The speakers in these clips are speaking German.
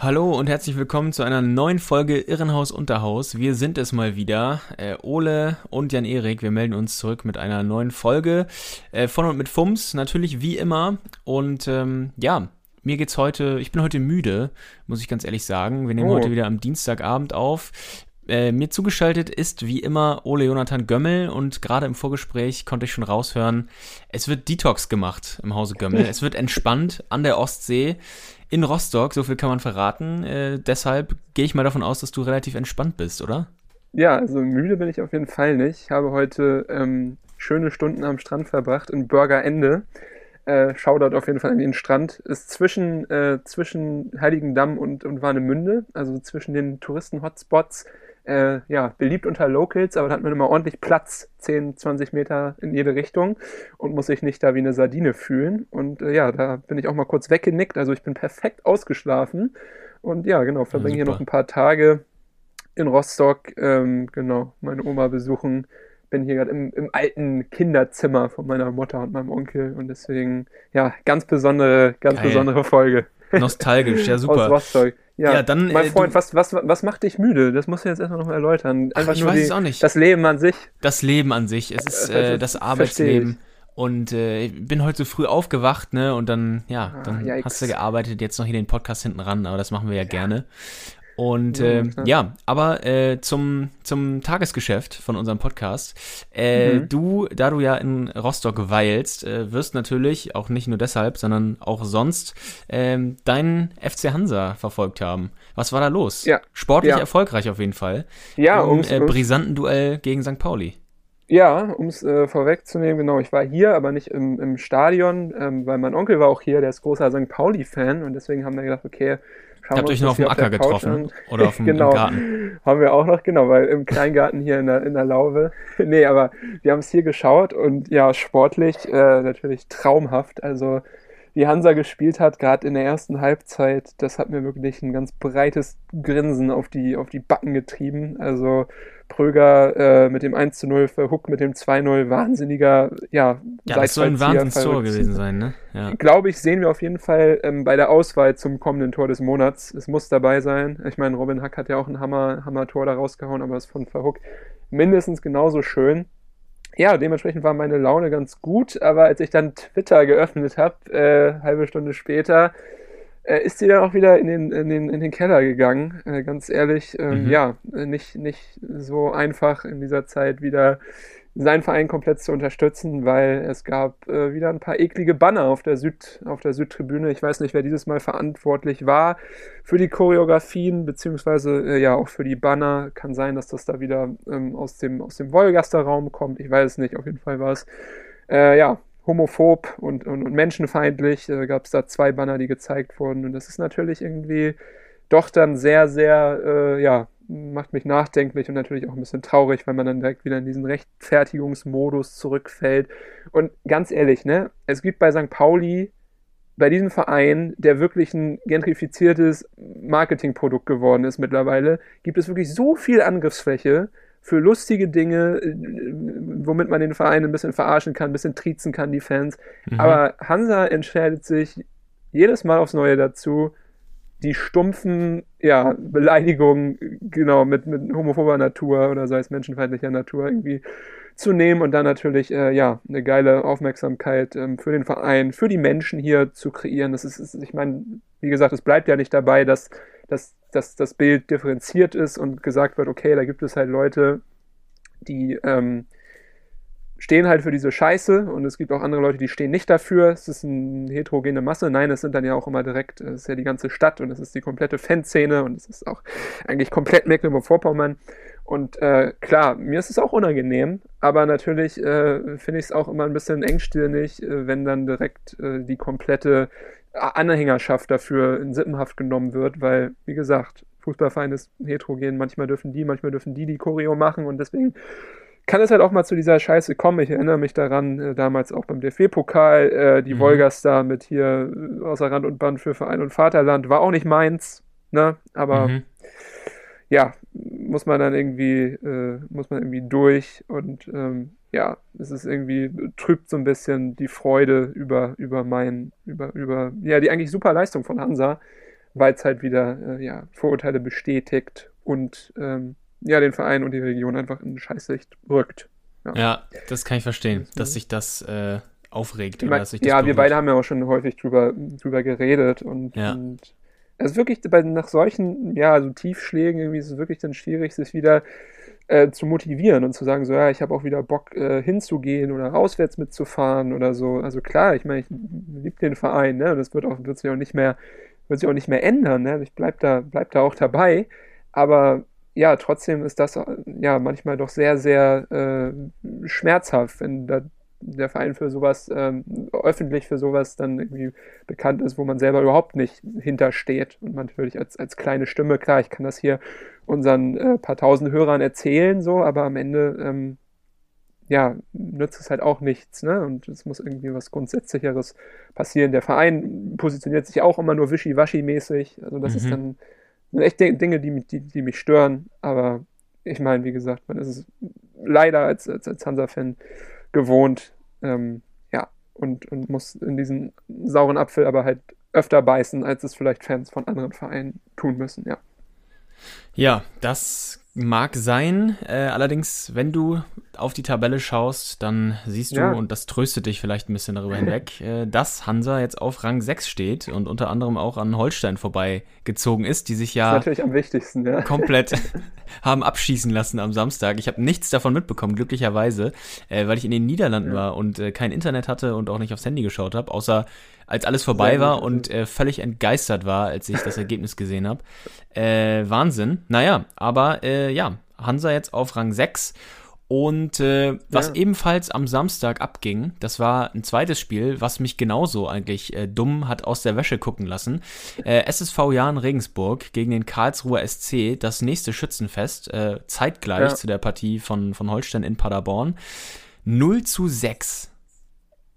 Hallo und herzlich willkommen zu einer neuen Folge Irrenhaus Unterhaus. Wir sind es mal wieder, äh, Ole und Jan-Erik. Wir melden uns zurück mit einer neuen Folge äh, von und mit Fums, natürlich wie immer. Und ähm, ja, mir geht's heute, ich bin heute müde, muss ich ganz ehrlich sagen. Wir nehmen Oh. heute wieder am Dienstagabend auf. Äh, mir zugeschaltet ist wie immer Ole Jonathan Gömmel und gerade im Vorgespräch konnte ich schon raushören, es wird Detox gemacht im Hause Gömmel. es wird entspannt an der Ostsee in Rostock, so viel kann man verraten. Äh, deshalb gehe ich mal davon aus, dass du relativ entspannt bist, oder? Ja, also müde bin ich auf jeden Fall nicht. Ich habe heute ähm, schöne Stunden am Strand verbracht in Burgerende. Äh, Shoutout auf jeden Fall an den Strand. Ist zwischen, äh, zwischen Heiligendamm und, und Warnemünde, also zwischen den Touristen-Hotspots. Äh, ja, beliebt unter Locals, aber da hat man immer ordentlich Platz, 10, 20 Meter in jede Richtung und muss sich nicht da wie eine Sardine fühlen. Und äh, ja, da bin ich auch mal kurz weggenickt. Also ich bin perfekt ausgeschlafen. Und ja, genau, verbringe hier noch ein paar Tage in Rostock, ähm, genau, meine Oma besuchen. Bin hier gerade im, im alten Kinderzimmer von meiner Mutter und meinem Onkel und deswegen, ja, ganz besondere, ganz Geil. besondere Folge Nostalgisch, ja aus super. Rostock. Ja, Ja, dann, mein äh, Freund, was, was, was macht dich müde? Das musst du jetzt erstmal noch mal erläutern. Einfach ich nur weiß die, es auch nicht. das Leben an sich. Das Leben an sich, es ist Äh, äh, das Arbeitsleben. Und äh, ich bin heute so früh aufgewacht, ne? Und dann, ja, Ah, dann yikes. hast du gearbeitet, jetzt noch hier den Podcast hinten ran, aber das machen wir ja, gerne. Und Ja, äh, ja, aber äh, zum, zum Tagesgeschäft von unserem Podcast. Äh, Mhm. Du, da du ja in Rostock weilst, äh, wirst natürlich, auch nicht nur deshalb, sondern auch sonst, ähm, deinen FC Hansa verfolgt haben. Was war da los? Ja. Sportlich Ja. erfolgreich auf jeden Fall. Ja, Im ums, äh, ums, brisanten Duell gegen St. Pauli. ja, um es äh, vorwegzunehmen, genau, ich war hier, aber nicht im, im Stadion, ähm, weil mein Onkel war auch hier, der ist großer St. Pauli-Fan und deswegen haben wir gedacht, okay, schauen Habt euch das auf dem Acker getroffen oder auf dem genau. Garten. Haben wir auch noch, genau, weil im Kleingarten hier in der, in der Laube. nee, aber wir haben es hier geschaut und ja, sportlich äh, natürlich traumhaft. Also wie Hansa gespielt hat, gerade in der ersten Halbzeit, das hat mir wirklich ein ganz breites Grinsen auf die, auf die Backen getrieben. Also Pröger äh, mit dem 1 zu 0, Verhook mit dem 2-0, wahnsinniger, ja, Ja, das soll ein Wahnsinnstor gewesen sein, ne? Ja. Glaube ich, sehen wir auf jeden Fall ähm, bei der Auswahl zum kommenden Tor des Monats. Es muss dabei sein. Ich meine, Robin Hack hat ja auch ein Hammer, Hammer-Tor da rausgehauen, aber das von Verhook mindestens genauso schön. Ja, dementsprechend war meine Laune ganz gut, aber als ich dann Twitter geöffnet habe, äh, halbe Stunde später, ist sie dann auch wieder in den, in den, in den Keller gegangen. Äh, ganz ehrlich, ähm, Mhm. ja, äh, nicht, nicht so einfach in dieser Zeit wieder seinen Verein komplett zu unterstützen, weil es gab äh, wieder ein paar eklige Banner auf der Süd, auf der Südtribüne. Ich weiß nicht, wer dieses Mal verantwortlich war für die Choreografien, beziehungsweise äh, ja auch für die Banner. Kann sein, dass das da wieder ähm, aus dem, aus dem Wolgaster Raum kommt. Ich weiß es nicht, auf jeden Fall war es. Äh, ja, homophob und, und, und menschenfeindlich. Äh, gab es da zwei Banner, die gezeigt wurden. Und das ist natürlich irgendwie doch dann sehr, sehr, äh, ja, macht mich nachdenklich und natürlich auch ein bisschen traurig, weil man dann direkt wieder in diesen Rechtfertigungsmodus zurückfällt. Und ganz ehrlich, ne, es gibt bei St. Pauli, bei diesem Verein, der wirklich ein gentrifiziertes Marketingprodukt geworden ist mittlerweile, gibt es wirklich so viel Angriffsfläche für lustige Dinge, äh, womit man den Verein ein bisschen verarschen kann, ein bisschen triezen kann, die Fans. Mhm. Aber Hansa entscheidet sich jedes Mal aufs Neue dazu, die stumpfen ja, Beleidigungen, genau, mit, mit homophober Natur oder sei es menschenfeindlicher Natur irgendwie zu nehmen und dann natürlich, äh, ja, eine geile Aufmerksamkeit ähm, für den Verein, für die Menschen hier zu kreieren. Das ist, ist ich meine, wie gesagt, es bleibt ja nicht dabei, dass, dass, dass das Bild differenziert ist und gesagt wird, okay, da gibt es halt Leute, die ähm, stehen halt für diese Scheiße und es gibt auch andere Leute, die stehen nicht dafür. Es ist eine heterogene Masse. Nein, es sind dann ja auch immer direkt, es ist ja die ganze Stadt und es ist die komplette Fanszene und es ist auch eigentlich komplett Mecklenburg-Vorpommern. Und äh, klar, mir ist es auch unangenehm, aber natürlich äh, finde ich es auch immer ein bisschen engstirnig, äh, wenn dann direkt äh, die komplette Anhängerschaft dafür in Sippenhaft genommen wird, weil, wie gesagt, Fußballverein ist heterogen, manchmal dürfen die, manchmal dürfen die die Choreo machen und deswegen kann es halt auch mal zu dieser Scheiße kommen. Ich erinnere mich daran, äh, damals auch beim DFB-Pokal, äh, die mhm. Wolgastar mit hier äh, außer Rand und Band für Verein und Vaterland war auch nicht meins, ne? Aber mhm. ja, muss man dann irgendwie, äh, muss man irgendwie durch und ähm, ja, es ist irgendwie, trübt so ein bisschen die Freude über, über mein, über, über, ja, die eigentlich super Leistung von Hansa, weil es halt wieder, äh, ja, Vorurteile bestätigt und ähm, ja, den Verein und die Region einfach in Scheißlicht rückt. Ja. ja, das kann ich verstehen, dass sich das äh, aufregt. Ich mein, das ja, wir beide haben ja auch schon häufig drüber, drüber geredet und, ja. und es ist wirklich bei, nach solchen, ja, so Tiefschlägen irgendwie ist es wirklich dann schwierig, sich wieder äh, zu motivieren und zu sagen, so, ja, ich habe auch wieder Bock äh, hinzugehen oder auswärts mitzufahren oder so. Also klar, ich meine, ich liebe den Verein, ne, und das wird auch, wird sich auch nicht mehr, wird sich auch nicht mehr ändern, ne, ich bleib da, bleib da auch dabei, aber ja, trotzdem ist das ja manchmal doch sehr, sehr äh, schmerzhaft, wenn da der Verein für sowas, ähm, öffentlich für sowas dann irgendwie bekannt ist, wo man selber überhaupt nicht hintersteht. Und man natürlich als, als kleine Stimme, klar, ich kann das hier unseren äh, paar tausend Hörern erzählen, so, aber am Ende, ähm, ja, nützt es halt auch nichts, ne? Und es muss irgendwie was Grundsätzlicheres passieren. Der Verein positioniert sich auch immer nur wischiwaschi-mäßig. Also das mhm. ist dann sind echt Dinge, die, die, die mich stören, aber ich meine, wie gesagt, man ist es leider als, als, als Hansa-Fan gewohnt, ähm, ja, und, und muss in diesen sauren Apfel aber halt öfter beißen, als es vielleicht Fans von anderen Vereinen tun müssen, ja. Ja, das Mag sein. Äh, allerdings, wenn du auf die Tabelle schaust, dann siehst du, ja. und das tröstet dich vielleicht ein bisschen darüber hinweg, äh, dass Hansa jetzt auf Rang 6 steht und unter anderem auch an Holstein vorbeigezogen ist, die sich ja das ist natürlich am wichtigsten, ja. komplett haben abschießen lassen am Samstag. Ich habe nichts davon mitbekommen, glücklicherweise, äh, weil ich in den Niederlanden ja. war und äh, kein Internet hatte und auch nicht aufs Handy geschaut habe, außer als alles vorbei war und äh, völlig entgeistert war, als ich das Ergebnis gesehen habe. Äh, Wahnsinn. Naja, aber äh, ja, Hansa jetzt auf Rang 6. Und äh, was ja. ebenfalls am Samstag abging, das war ein zweites Spiel, was mich genauso eigentlich äh, dumm hat aus der Wäsche gucken lassen. Äh, SSV Jahn Regensburg gegen den Karlsruher SC, das nächste Schützenfest, äh, zeitgleich ja. zu der Partie von, von Holstein in Paderborn. 0 zu 6.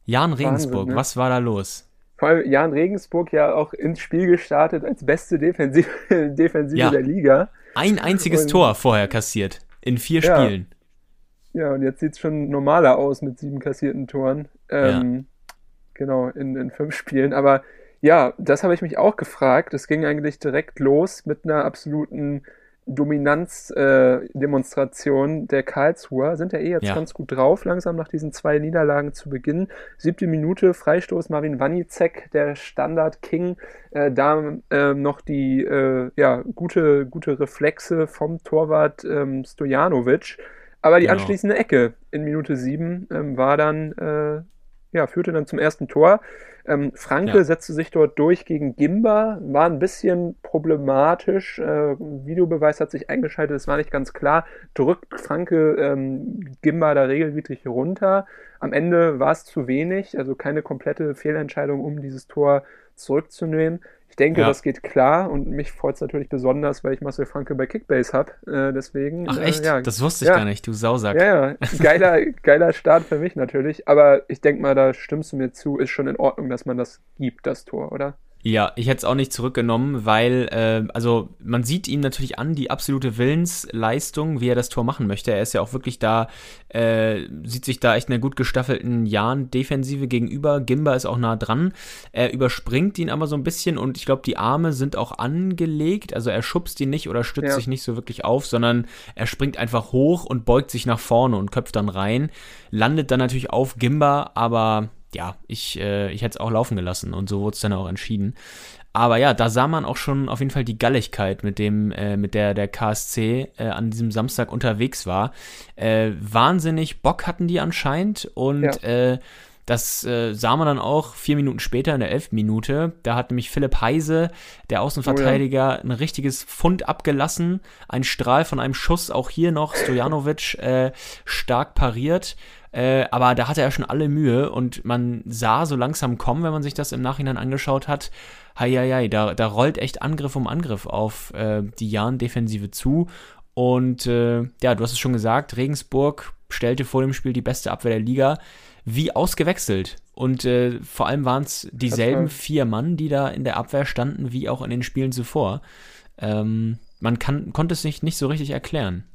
Jahn Regensburg, Wahnsinn, ne? was war da los? vor allem Jan Regensburg ja auch ins Spiel gestartet als beste Defensive, Defensive ja. der Liga. Ein einziges und, Tor vorher kassiert in vier ja. Spielen. Ja, und jetzt sieht es schon normaler aus mit sieben kassierten Toren. Ähm, ja. Genau, in, in fünf Spielen. Aber ja, das habe ich mich auch gefragt. Es ging eigentlich direkt los mit einer absoluten Dominanzdemonstration äh, der Karlsruher. Sind ja eh jetzt ja. ganz gut drauf, langsam nach diesen zwei Niederlagen zu Beginn. Siebte Minute, Freistoß Marvin Wanicek, der Standard-King. Äh, da äh, noch die äh, ja, gute, gute Reflexe vom Torwart ähm, Stojanovic. Aber die genau. anschließende Ecke in Minute sieben ähm, war dann, äh, ja, führte dann zum ersten Tor. Ähm, Franke ja. setzte sich dort durch gegen Gimba, war ein bisschen problematisch. Äh, Videobeweis hat sich eingeschaltet, es war nicht ganz klar. Drückt Franke ähm, Gimba da regelwidrig runter. Am Ende war es zu wenig, also keine komplette Fehlentscheidung, um dieses Tor zurückzunehmen. Ich denke, ja. das geht klar und mich freut es natürlich besonders, weil ich Marcel Franke bei Kickbase habe. Äh, deswegen. Ach echt? Äh, ja. Das wusste ich ja. gar nicht, du Sausack. Ja, ja. Geiler, geiler Start für mich natürlich. Aber ich denke mal, da stimmst du mir zu, ist schon in Ordnung, dass man das gibt, das Tor, oder? Ja, ich hätte es auch nicht zurückgenommen, weil, äh, also man sieht ihm natürlich an, die absolute Willensleistung, wie er das Tor machen möchte. Er ist ja auch wirklich da, äh, sieht sich da echt einer gut gestaffelten Jan-Defensive gegenüber. Gimba ist auch nah dran. Er überspringt ihn aber so ein bisschen und ich glaube, die Arme sind auch angelegt. Also er schubst ihn nicht oder stützt ja. sich nicht so wirklich auf, sondern er springt einfach hoch und beugt sich nach vorne und köpft dann rein. Landet dann natürlich auf Gimba, aber ja, ich, äh, ich hätte es auch laufen gelassen und so wurde es dann auch entschieden. Aber ja, da sah man auch schon auf jeden Fall die Galligkeit, mit dem, äh, mit der der KSC äh, an diesem Samstag unterwegs war. Äh, wahnsinnig Bock hatten die anscheinend und ja. Das äh, sah man dann auch vier Minuten später in der elften Minute. Da hat nämlich Philipp Heise, der Außenverteidiger, oh ja. ein richtiges Fund abgelassen. Ein Strahl von einem Schuss, auch hier noch Stojanovic äh, stark pariert. Äh, aber da hatte er schon alle Mühe und man sah so langsam kommen, wenn man sich das im Nachhinein angeschaut hat. Heieiei, da, da rollt echt Angriff um Angriff auf äh, die Jan-Defensive zu. Und äh, ja, du hast es schon gesagt, Regensburg stellte vor dem Spiel die beste Abwehr der Liga wie ausgewechselt. Und äh, vor allem waren es dieselben vier Mann, die da in der Abwehr standen, wie auch in den Spielen zuvor. Ähm, man kann, konnte es sich nicht so richtig erklären.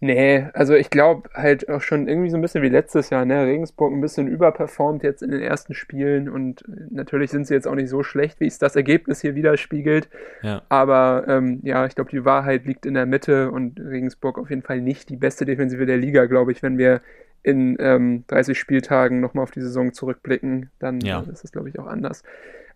Nee, also ich glaube halt auch schon irgendwie so ein bisschen wie letztes Jahr, ne? Regensburg ein bisschen überperformt jetzt in den ersten Spielen und natürlich sind sie jetzt auch nicht so schlecht, wie es das Ergebnis hier widerspiegelt. Ja. Aber ähm, ja, ich glaube, die Wahrheit liegt in der Mitte und Regensburg auf jeden Fall nicht die beste Defensive der Liga, glaube ich, wenn wir in ähm, 30 Spieltagen nochmal auf die Saison zurückblicken, dann ja. ist es, glaube ich, auch anders.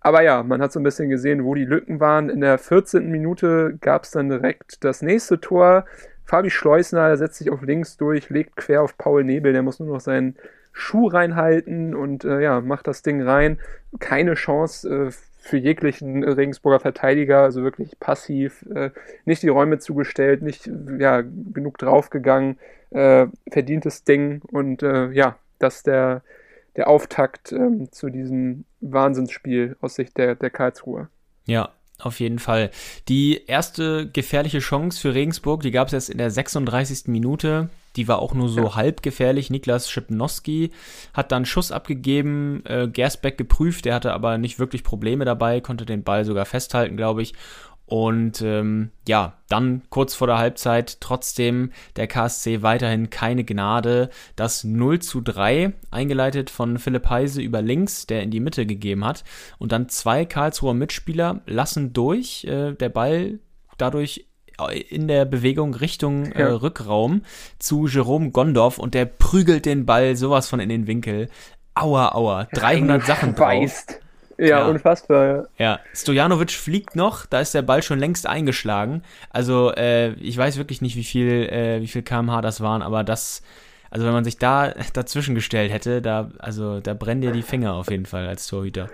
Aber ja, man hat so ein bisschen gesehen, wo die Lücken waren. In der 14. Minute gab es dann direkt das nächste Tor. Fabi Schleusner setzt sich auf links durch, legt quer auf Paul Nebel, der muss nur noch seinen Schuh reinhalten und äh, ja, macht das Ding rein. Keine Chance äh, für jeglichen Regensburger Verteidiger, also wirklich passiv, äh, nicht die Räume zugestellt, nicht ja, genug draufgegangen, äh, verdientes Ding und äh, ja, das der, der Auftakt ähm, zu diesem Wahnsinnsspiel aus Sicht der, der Karlsruher. Ja, auf jeden Fall. Die erste gefährliche Chance für Regensburg, die gab es jetzt in der 36. Minute. Die war auch nur so ja. halb gefährlich. Niklas Schipnowski hat dann Schuss abgegeben, äh, Gersbeck geprüft, der hatte aber nicht wirklich Probleme dabei, konnte den Ball sogar festhalten, glaube ich. Und ähm, ja, dann kurz vor der Halbzeit trotzdem der KSC weiterhin keine Gnade. Das 0 zu 3, eingeleitet von Philipp Heise über links, der in die Mitte gegeben hat. Und dann zwei Karlsruher Mitspieler lassen durch. Äh, der Ball dadurch in der Bewegung Richtung äh, Rückraum zu Jerome Gondorf und der prügelt den Ball sowas von in den Winkel. Aua, aua, 300 Sachen drauf. Ja, ja, unfassbar, ja. Ja, Stojanovic fliegt noch, da ist der Ball schon längst eingeschlagen. Also, äh, ich weiß wirklich nicht, wie viel, äh, wie viel kmh das waren, aber das, also wenn man sich da dazwischen gestellt hätte, da, also da brennen dir die Finger auf jeden Fall als Torhüter.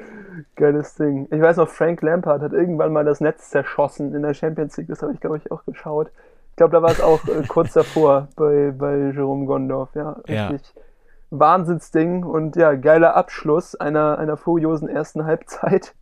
Geiles Ding. Ich weiß noch, Frank Lampard hat irgendwann mal das Netz zerschossen in der Champions League, das habe ich, glaube ich, auch geschaut. Ich glaube, da war es auch äh, kurz davor bei, bei Jerome Gondorf, ja. Richtig. Ja Wahnsinnsding und ja, geiler Abschluss einer, einer furiosen ersten Halbzeit.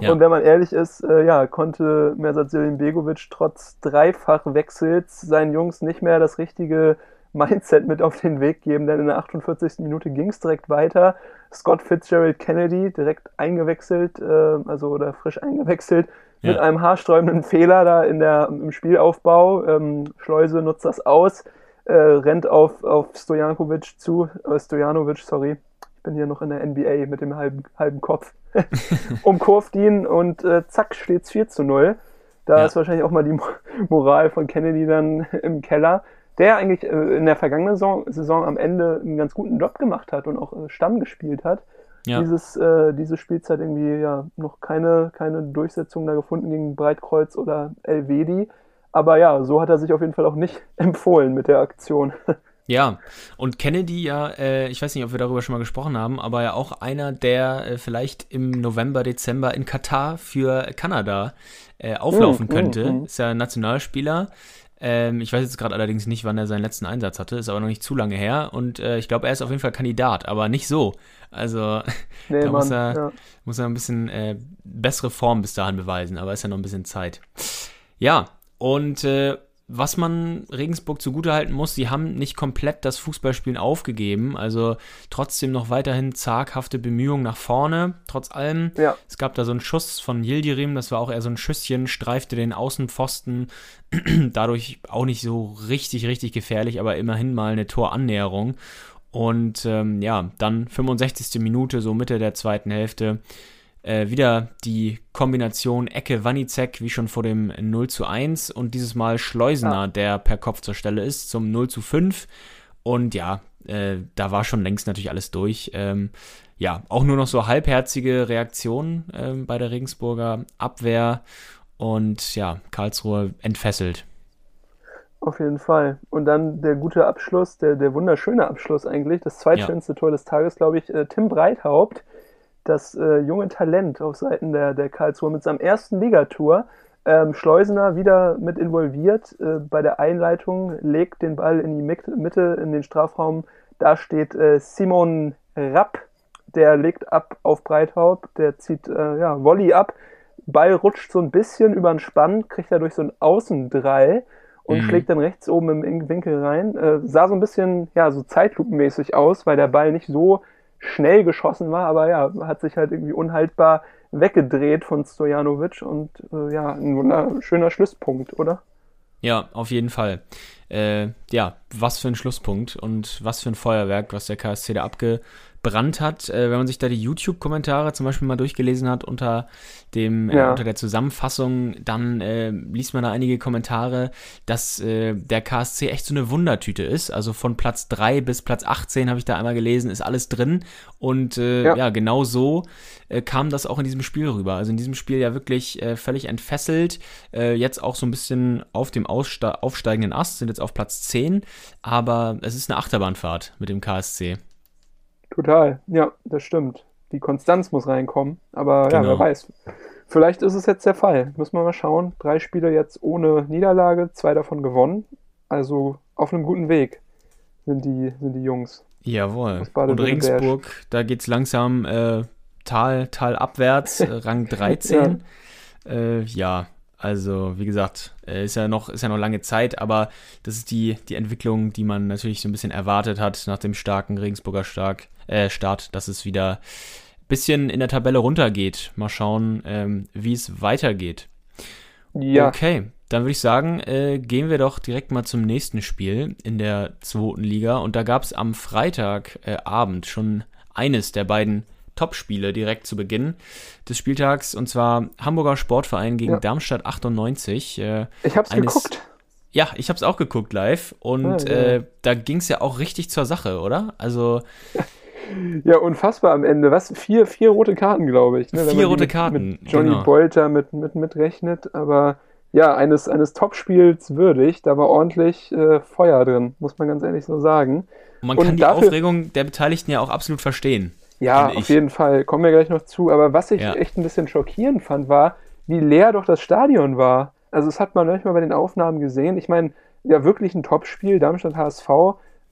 Ja. Und wenn man ehrlich ist, äh, ja, konnte Mersat Selim Begovic trotz Dreifachwechsels seinen Jungs nicht mehr das richtige Mindset mit auf den Weg geben, denn in der 48. Minute ging es direkt weiter. Scott Fitzgerald Kennedy direkt eingewechselt, äh, also oder frisch eingewechselt, ja. mit einem haarsträubenden Fehler da in der, im Spielaufbau. Ähm, Schleuse nutzt das aus äh, rennt auf, auf Stojanovic zu, äh, Stojanovic, sorry, ich bin hier noch in der NBA mit dem halben, halben Kopf, umkurvt ihn und äh, zack, steht's 4 zu 0. Da ja. ist wahrscheinlich auch mal die Moral von Kennedy dann im Keller, der eigentlich äh, in der vergangenen Saison, Saison, am Ende einen ganz guten Job gemacht hat und auch äh, Stamm gespielt hat. Ja. Dieses, äh, diese Spielzeit irgendwie ja noch keine, keine Durchsetzung da gefunden gegen Breitkreuz oder Elvedi. Aber ja, so hat er sich auf jeden Fall auch nicht empfohlen mit der Aktion. Ja, und Kennedy ja, äh, ich weiß nicht, ob wir darüber schon mal gesprochen haben, aber ja auch einer, der äh, vielleicht im November, Dezember in Katar für Kanada äh, auflaufen mm, könnte. Mm, mm. Ist ja Nationalspieler. Ähm, ich weiß jetzt gerade allerdings nicht, wann er seinen letzten Einsatz hatte, ist aber noch nicht zu lange her. Und äh, ich glaube, er ist auf jeden Fall Kandidat, aber nicht so. Also nee, da Mann, muss, er, ja. muss er ein bisschen äh, bessere Form bis dahin beweisen, aber ist ja noch ein bisschen Zeit. Ja, und äh, was man Regensburg zugutehalten muss, sie haben nicht komplett das Fußballspielen aufgegeben. Also trotzdem noch weiterhin zaghafte Bemühungen nach vorne, trotz allem. Ja. Es gab da so einen Schuss von Yildirim, das war auch eher so ein Schüsschen, streifte den Außenpfosten. Dadurch auch nicht so richtig, richtig gefährlich, aber immerhin mal eine Torannäherung. Und ähm, ja, dann 65. Minute, so Mitte der zweiten Hälfte, äh, wieder die Kombination Ecke Wanizek, wie schon vor dem 0 zu 1 und dieses Mal Schleusener, ja. der per Kopf zur Stelle ist, zum 0 zu 5. Und ja, äh, da war schon längst natürlich alles durch. Ähm, ja, auch nur noch so halbherzige Reaktionen äh, bei der Regensburger Abwehr und ja, Karlsruhe entfesselt. Auf jeden Fall. Und dann der gute Abschluss, der, der wunderschöne Abschluss eigentlich, das zweitschönste ja. Tor des Tages, glaube ich, äh, Tim Breithaupt, das äh, junge Talent auf Seiten der, der Karlsruhe mit seinem ersten Ligator. Ähm, Schleusener wieder mit involviert äh, bei der Einleitung, legt den Ball in die Mitte, in den Strafraum. Da steht äh, Simon Rapp, der legt ab auf Breithaupt, der zieht äh, ja, Volley ab. Ball rutscht so ein bisschen über den Spann, kriegt er durch so ein Außendrei und mhm. schlägt dann rechts oben im Winkel rein. Äh, sah so ein bisschen, ja, so zeitlupenmäßig aus, weil der Ball nicht so schnell geschossen war, aber ja, hat sich halt irgendwie unhaltbar weggedreht von Stojanovic und äh, ja, ein wunderschöner Schlusspunkt, oder? Ja, auf jeden Fall. Äh, ja, was für ein Schlusspunkt und was für ein Feuerwerk, was der KSC da abge gebrannt hat. Äh, wenn man sich da die YouTube-Kommentare zum Beispiel mal durchgelesen hat unter dem äh, ja. äh, unter der Zusammenfassung, dann äh, liest man da einige Kommentare, dass äh, der KSC echt so eine Wundertüte ist. Also von Platz 3 bis Platz 18 habe ich da einmal gelesen, ist alles drin. Und äh, ja. ja. genau so kam das auch in diesem Spiel rüber. Also in diesem Spiel ja wirklich völlig entfesselt. jetzt auch so ein bisschen auf dem aufsteigenden Ast, sind jetzt auf Platz 10. Aber es ist eine Achterbahnfahrt mit dem KSC. Total, ja, das stimmt. Die Konstanz muss reinkommen, aber genau. ja, wer weiß. Vielleicht ist es jetzt der Fall. Muss man mal schauen. Drei Spiele jetzt ohne Niederlage, zwei davon gewonnen. Also auf einem guten Weg sind die, sind die Jungs. Jawohl. Und Regensburg, da geht es langsam äh, Tal, Tal abwärts, äh, Rang 13. ja. Äh, ja, also, wie gesagt, äh, ist ja noch, ist ja noch lange Zeit, aber das ist die, die Entwicklung, die man natürlich so ein bisschen erwartet hat nach dem starken Regensburger Stark, äh, Start, dass es wieder ein bisschen in der Tabelle runtergeht. Mal schauen, ähm, wie es weitergeht. Ja. Okay, dann würde ich sagen, äh, gehen wir doch direkt mal zum nächsten Spiel in der zweiten Liga. Und da gab es am Freitagabend äh, schon eines der beiden Topspiele direkt zu Beginn des Spieltags und zwar Hamburger Sportverein gegen ja. Darmstadt 98. Äh, ich hab's eines, geguckt. Ja, ich hab's auch geguckt live und ah, ja. äh, da ging's ja auch richtig zur Sache, oder? Also. Ja, unfassbar am Ende. Was? Vier, vier rote Karten, glaube ich. Ne? Vier rote Karten. Mit Johnny genau. Bolter mit, mit, mitrechnet, aber ja, eines, eines Topspiels würdig. Da war ordentlich äh, Feuer drin, muss man ganz ehrlich so sagen. Und man kann und die dafür, Aufregung der Beteiligten ja auch absolut verstehen. Ja, auf jeden Fall. Kommen wir gleich noch zu. Aber was ich ja. echt ein bisschen schockierend fand, war, wie leer doch das Stadion war. Also, das hat man manchmal bei den Aufnahmen gesehen. Ich meine, ja, wirklich ein Topspiel, Darmstadt HSV,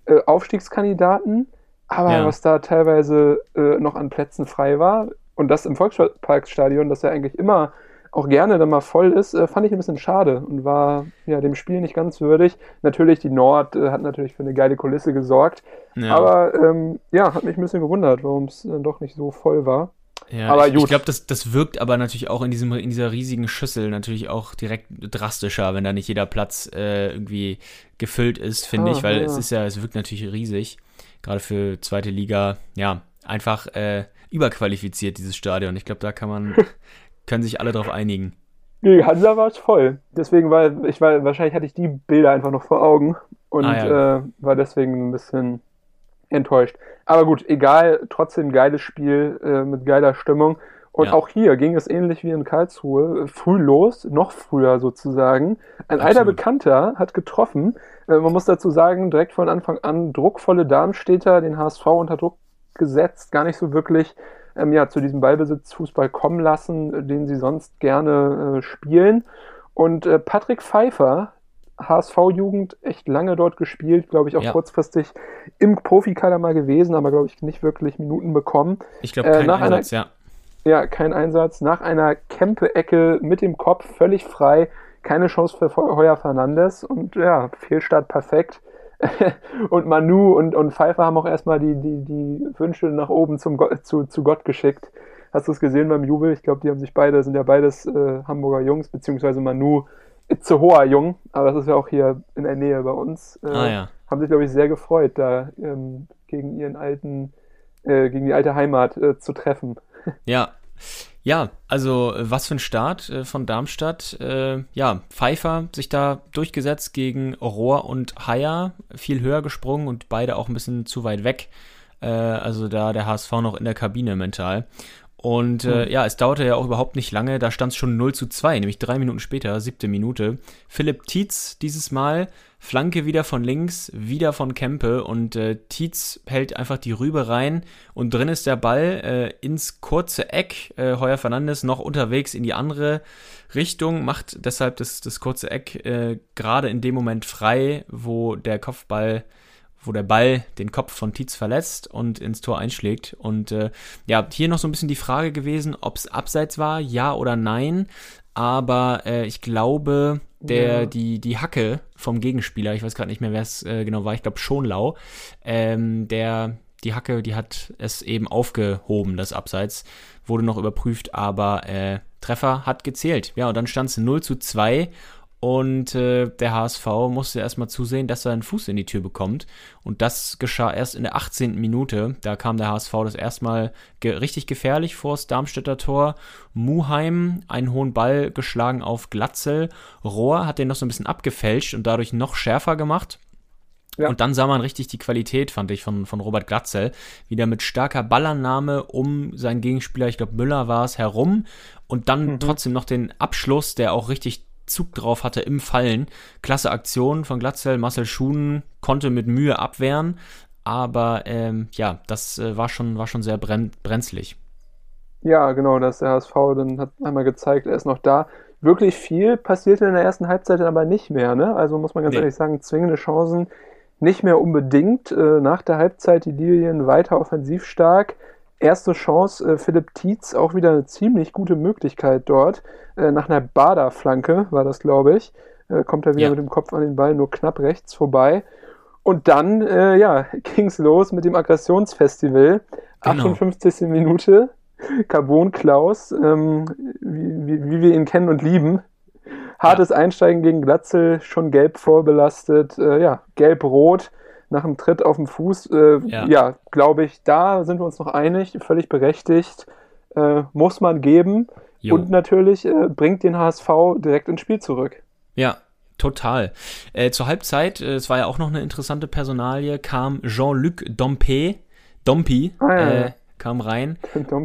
äh, Aufstiegskandidaten. Aber ja. was da teilweise äh, noch an Plätzen frei war, und das im Volksparkstadion, das ja eigentlich immer auch gerne dann mal voll ist, äh, fand ich ein bisschen schade und war ja dem Spiel nicht ganz würdig. Natürlich, die Nord äh, hat natürlich für eine geile Kulisse gesorgt, ja. aber ähm, ja, hat mich ein bisschen gewundert, warum es dann doch nicht so voll war. Ja, aber ich, ich glaube, das, das wirkt aber natürlich auch in, diesem, in dieser riesigen Schüssel natürlich auch direkt drastischer, wenn da nicht jeder Platz äh, irgendwie gefüllt ist, finde ah, ich, weil ja. es ist ja, es wirkt natürlich riesig, gerade für zweite Liga, ja, einfach äh, überqualifiziert, dieses Stadion. Ich glaube, da kann man, können sich alle darauf einigen. Nee, Hansa war es voll. Deswegen war ich war, wahrscheinlich hatte ich die Bilder einfach noch vor Augen und ah, ja. äh, war deswegen ein bisschen enttäuscht. Aber gut, egal, trotzdem geiles Spiel äh, mit geiler Stimmung. Und ja. auch hier ging es ähnlich wie in Karlsruhe, früh los, noch früher sozusagen. Ein Absolut. alter Bekannter hat getroffen. Äh, man muss dazu sagen, direkt von Anfang an druckvolle Darmstädter, den HSV unter Druck gesetzt, gar nicht so wirklich ähm, ja, zu diesem Ballbesitzfußball kommen lassen, den sie sonst gerne äh, spielen. Und äh, Patrick Pfeiffer, HSV-Jugend, echt lange dort gespielt, glaube ich auch ja. kurzfristig im Profikader mal gewesen, aber glaube ich nicht wirklich Minuten bekommen. Ich glaube, kein äh, Einsatz, einer, ja. Ja, kein Einsatz. Nach einer Kempe-Ecke mit dem Kopf völlig frei, keine Chance für Heuer Fernandes und ja, Fehlstart perfekt. und Manu und, und Pfeiffer haben auch erstmal die, die, die Wünsche nach oben zum zu, zu Gott geschickt. Hast du es gesehen beim Jubel? Ich glaube, die haben sich beide, sind ja beides äh, Hamburger Jungs, beziehungsweise Manu Itzehoa Jung, aber das ist ja auch hier in der Nähe bei uns. Äh, ah, ja. Haben sich, glaube ich, sehr gefreut, da ähm, gegen ihren alten, äh, gegen die alte Heimat äh, zu treffen. Ja, ja, also äh, was für ein Start äh, von Darmstadt. Äh, ja, Pfeiffer sich da durchgesetzt gegen Rohr und Haier, viel höher gesprungen und beide auch ein bisschen zu weit weg. Also da der HSV noch in der Kabine mental. Und äh, ja, es dauerte ja auch überhaupt nicht lange, da stand es schon 0 zu 2, nämlich drei Minuten später, siebte Minute. Philipp Tietz dieses Mal, Flanke wieder von links, wieder von Kempe und äh, Tietz hält einfach die Rübe rein und drin ist der Ball äh, ins kurze Eck. Äh, Heuer Fernandes noch unterwegs in die andere Richtung, macht deshalb das, das kurze Eck äh, gerade in dem Moment frei, wo der Kopfball wo der Ball den Kopf von Tietz verletzt und ins Tor einschlägt. Und äh, ja, hier noch so ein bisschen die Frage gewesen, ob es abseits war, ja oder nein. Aber äh, ich glaube, der, ja. die, die Hacke vom Gegenspieler, ich weiß gerade nicht mehr, wer es äh, genau war, ich glaube Schonlau, ähm, der, die Hacke, die hat es eben aufgehoben, das Abseits, wurde noch überprüft, aber äh, Treffer hat gezählt. Ja, und dann stand es 0 zu 2 und äh, der HSV musste erstmal zusehen, dass er einen Fuß in die Tür bekommt. Und das geschah erst in der 18. Minute. Da kam der HSV das erstmal ge richtig gefährlich vor das Darmstädter Tor. Muheim einen hohen Ball geschlagen auf Glatzel. Rohr hat den noch so ein bisschen abgefälscht und dadurch noch schärfer gemacht. Ja. Und dann sah man richtig die Qualität, fand ich, von, von Robert Glatzel. Wieder mit starker Ballannahme um seinen Gegenspieler, ich glaube Müller war es, herum. Und dann mhm. trotzdem noch den Abschluss, der auch richtig Zug drauf hatte im Fallen. Klasse Aktion von Glatzel. Marcel Schuhen konnte mit Mühe abwehren, aber ähm, ja, das äh, war, schon, war schon sehr brenn brenzlig. Ja, genau, dass der HSV dann hat einmal gezeigt, er ist noch da. Wirklich viel passierte in der ersten Halbzeit aber nicht mehr. Ne? Also muss man ganz nee. ehrlich sagen, zwingende Chancen nicht mehr unbedingt. Äh, nach der Halbzeit die Lilien weiter offensiv stark erste Chance, äh, Philipp Tietz, auch wieder eine ziemlich gute Möglichkeit dort. Äh, nach einer Bader-Flanke war das, glaube ich. Äh, kommt er wieder ja. mit dem Kopf an den Ball, nur knapp rechts vorbei. Und dann, äh, ja, ging es los mit dem Aggressionsfestival. Genau. 58. Minute. Carbon Klaus, ähm, wie, wie, wie, wir ihn kennen und lieben. Hartes ja. Einsteigen gegen Glatzel, schon gelb vorbelastet. Äh, ja, gelb-rot nach einem Tritt auf dem Fuß, äh, ja, ja glaube ich, da sind wir uns noch einig, völlig berechtigt, äh, muss man geben jo. und natürlich äh, bringt den HSV direkt ins Spiel zurück. Ja, Total. Äh, zur Halbzeit, äh, es war ja auch noch eine interessante Personalie, kam Jean-Luc Dompe, Dompi, ah, ja, äh, kam rein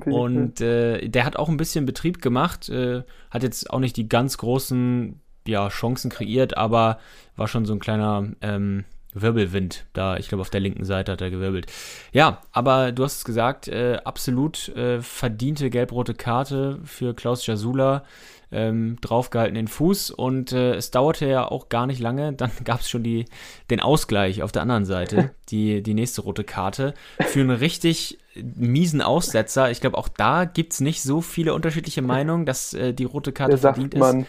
und äh, der hat auch ein bisschen Betrieb gemacht, äh, hat jetzt auch nicht die ganz großen ja, Chancen kreiert, aber war schon so ein kleiner ähm, Wirbelwind da, ich glaube auf der linken Seite hat er gewirbelt. Ja, aber du hast es gesagt, äh, absolut äh, verdiente gelb-rote Karte für Klaus Jasula, ähm, draufgehalten den Fuß und äh, es dauerte ja auch gar nicht lange, dann gab es schon die, den Ausgleich auf der anderen Seite, die, die nächste rote Karte für einen richtig miesen Aussetzer. Ich glaube, auch da gibt es nicht so viele unterschiedliche Meinungen, dass äh, die rote Karte verdient man. ist.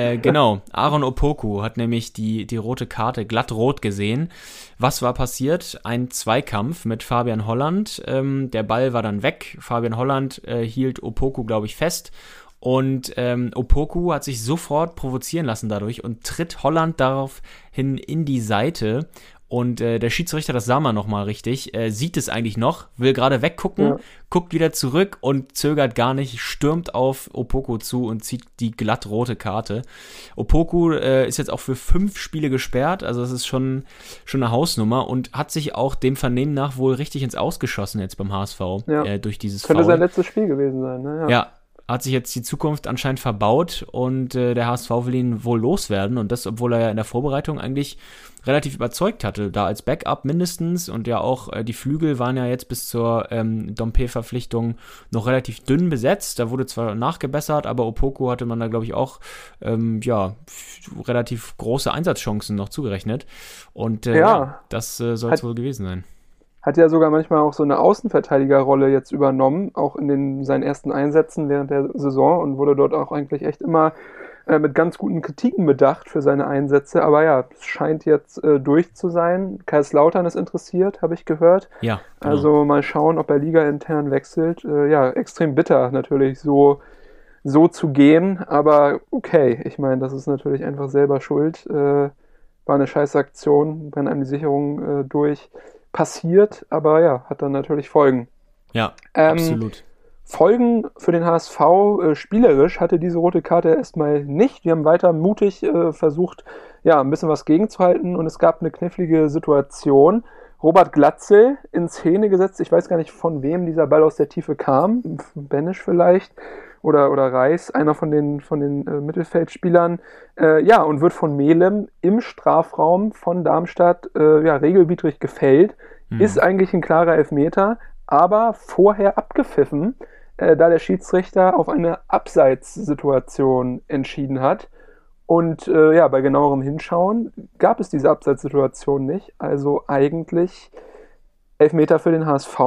Äh, genau, Aaron Opoku hat nämlich die, die rote Karte glatt rot gesehen. Was war passiert? Ein Zweikampf mit Fabian Holland. Ähm, der Ball war dann weg. Fabian Holland äh, hielt Opoku, glaube ich, fest. Und ähm, Opoku hat sich sofort provozieren lassen dadurch und tritt Holland daraufhin in die Seite. Und äh, der Schiedsrichter, das sah man nochmal richtig, äh, sieht es eigentlich noch, will gerade weggucken, ja. guckt wieder zurück und zögert gar nicht, stürmt auf Opoku zu und zieht die glatt rote Karte. Opoku äh, ist jetzt auch für fünf Spiele gesperrt, also das ist schon, schon eine Hausnummer und hat sich auch dem Vernehmen nach wohl richtig ins Ausgeschossen jetzt beim HSV ja. äh, durch dieses Könnte Foul. sein letztes Spiel gewesen sein, ne? Ja. ja hat sich jetzt die Zukunft anscheinend verbaut und äh, der HSV will ihn wohl loswerden und das, obwohl er ja in der Vorbereitung eigentlich relativ überzeugt hatte, da als Backup mindestens und ja auch äh, die Flügel waren ja jetzt bis zur ähm, Dompe-Verpflichtung noch relativ dünn besetzt. Da wurde zwar nachgebessert, aber Opoko hatte man da glaube ich auch ähm, ja relativ große Einsatzchancen noch zugerechnet und äh, ja. das äh, soll es wohl gewesen sein hat ja sogar manchmal auch so eine Außenverteidigerrolle jetzt übernommen, auch in den, seinen ersten Einsätzen während der Saison und wurde dort auch eigentlich echt immer äh, mit ganz guten Kritiken bedacht für seine Einsätze. Aber ja, es scheint jetzt äh, durch zu sein. Kaiserslautern ist interessiert, habe ich gehört. Ja. Genau. Also mal schauen, ob er Liga intern wechselt. Äh, ja, extrem bitter natürlich, so, so zu gehen. Aber okay, ich meine, das ist natürlich einfach selber schuld. Äh, war eine scheiß Aktion, brennt einem die Sicherung äh, durch passiert, aber ja, hat dann natürlich Folgen. Ja, ähm, absolut. Folgen für den HSV äh, spielerisch hatte diese rote Karte erstmal nicht. Wir haben weiter mutig äh, versucht, ja, ein bisschen was gegenzuhalten und es gab eine knifflige Situation. Robert Glatzel in Szene gesetzt. Ich weiß gar nicht, von wem dieser Ball aus der Tiefe kam. Benisch vielleicht oder, oder Reis, einer von den, von den äh, Mittelfeldspielern. Äh, ja, und wird von Melem im Strafraum von Darmstadt äh, ja, regelwidrig gefällt. Mhm. Ist eigentlich ein klarer Elfmeter, aber vorher abgepfiffen, äh, da der Schiedsrichter auf eine Abseitssituation entschieden hat. Und äh, ja, bei genauerem Hinschauen gab es diese Abseitssituation nicht. Also eigentlich Elfmeter für den HSV,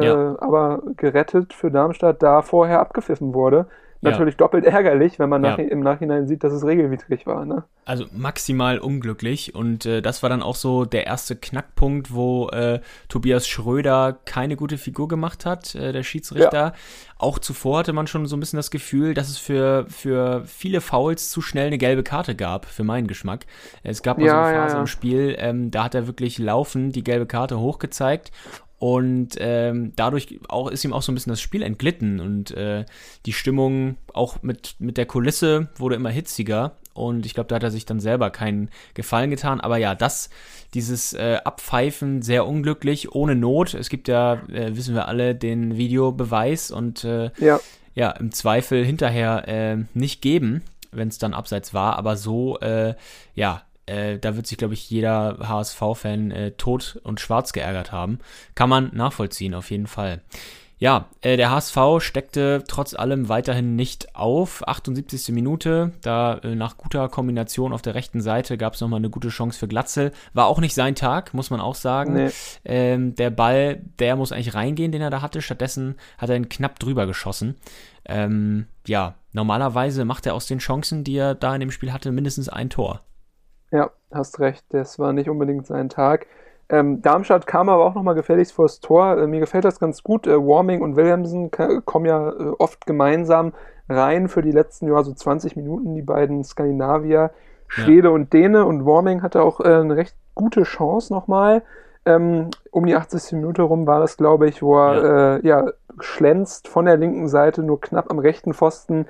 ja. äh, aber gerettet für Darmstadt, da vorher abgepfiffen wurde. Natürlich ja. doppelt ärgerlich, wenn man nach, ja. im Nachhinein sieht, dass es regelwidrig war. Ne? Also maximal unglücklich. Und äh, das war dann auch so der erste Knackpunkt, wo äh, Tobias Schröder keine gute Figur gemacht hat, äh, der Schiedsrichter. Ja. Auch zuvor hatte man schon so ein bisschen das Gefühl, dass es für, für viele Fouls zu schnell eine gelbe Karte gab, für meinen Geschmack. Es gab mal so eine Phase im Spiel, ähm, da hat er wirklich laufend die gelbe Karte hochgezeigt und ähm, dadurch auch ist ihm auch so ein bisschen das Spiel entglitten und äh, die Stimmung auch mit, mit der Kulisse wurde immer hitziger. Und ich glaube, da hat er sich dann selber keinen Gefallen getan. Aber ja, das, dieses äh, Abpfeifen, sehr unglücklich, ohne Not. Es gibt ja, äh, wissen wir alle, den Videobeweis und äh, ja. ja, im Zweifel hinterher äh, nicht geben, wenn es dann abseits war. Aber so, äh, ja, äh, da wird sich, glaube ich, jeder HSV-Fan äh, tot und schwarz geärgert haben. Kann man nachvollziehen, auf jeden Fall. Ja, äh, der HSV steckte trotz allem weiterhin nicht auf. 78. Minute, da äh, nach guter Kombination auf der rechten Seite gab es nochmal eine gute Chance für Glatzel. War auch nicht sein Tag, muss man auch sagen. Nee. Ähm, der Ball, der muss eigentlich reingehen, den er da hatte. Stattdessen hat er ihn knapp drüber geschossen. Ähm, ja, normalerweise macht er aus den Chancen, die er da in dem Spiel hatte, mindestens ein Tor. Ja, hast recht, das war nicht unbedingt sein Tag. Ähm, Darmstadt kam aber auch nochmal gefährlich vors Tor. Äh, mir gefällt das ganz gut. Äh, Warming und Williamson kommen ja äh, oft gemeinsam rein für die letzten ja, so 20 Minuten, die beiden Skandinavier, Schwede ja. und Däne. Und Warming hatte auch äh, eine recht gute Chance nochmal. Ähm, um die 80. Minute rum war das, glaube ich, wo er ja. Äh, ja, schlänzt von der linken Seite nur knapp am rechten Pfosten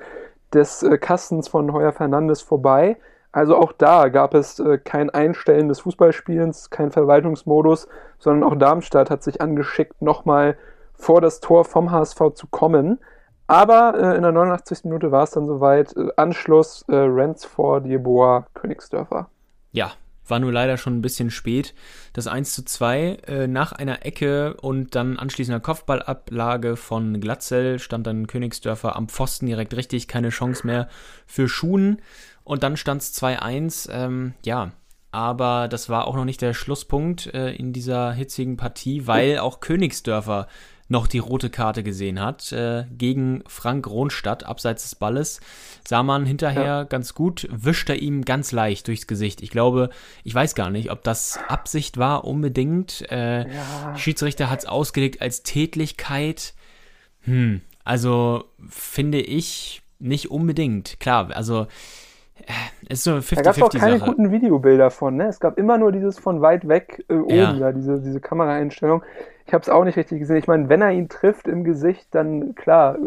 des äh, Kastens von Heuer Fernandes vorbei. Also auch da gab es äh, kein Einstellen des Fußballspielens, kein Verwaltungsmodus, sondern auch Darmstadt hat sich angeschickt, nochmal vor das Tor vom HSV zu kommen. Aber äh, in der 89. Minute war es dann soweit. Äh, Anschluss äh, Ransford, Jeboa, Königsdörfer. Ja, war nur leider schon ein bisschen spät. Das 1 zu 2 äh, nach einer Ecke und dann anschließender Kopfballablage von Glatzel stand dann Königsdörfer am Pfosten direkt richtig, keine Chance mehr für Schuhen. Und dann stand es 2-1. Ähm, ja, aber das war auch noch nicht der Schlusspunkt äh, in dieser hitzigen Partie, weil auch Königsdörfer noch die rote Karte gesehen hat. Äh, gegen Frank Ronstadt, abseits des Balles, sah man hinterher ja. ganz gut, wischt er ihm ganz leicht durchs Gesicht. Ich glaube, ich weiß gar nicht, ob das Absicht war unbedingt. Äh, ja. Schiedsrichter hat es ausgelegt als Tätlichkeit. Hm, also finde ich nicht unbedingt. Klar, also ist so 50 Da gab es auch keine Sache. guten Videobilder von, ne? Es gab immer nur dieses von weit weg äh, oben, ja. da, diese, diese Kameraeinstellung. Ich habe es auch nicht richtig gesehen. Ich meine, wenn er ihn trifft im Gesicht, dann klar, äh,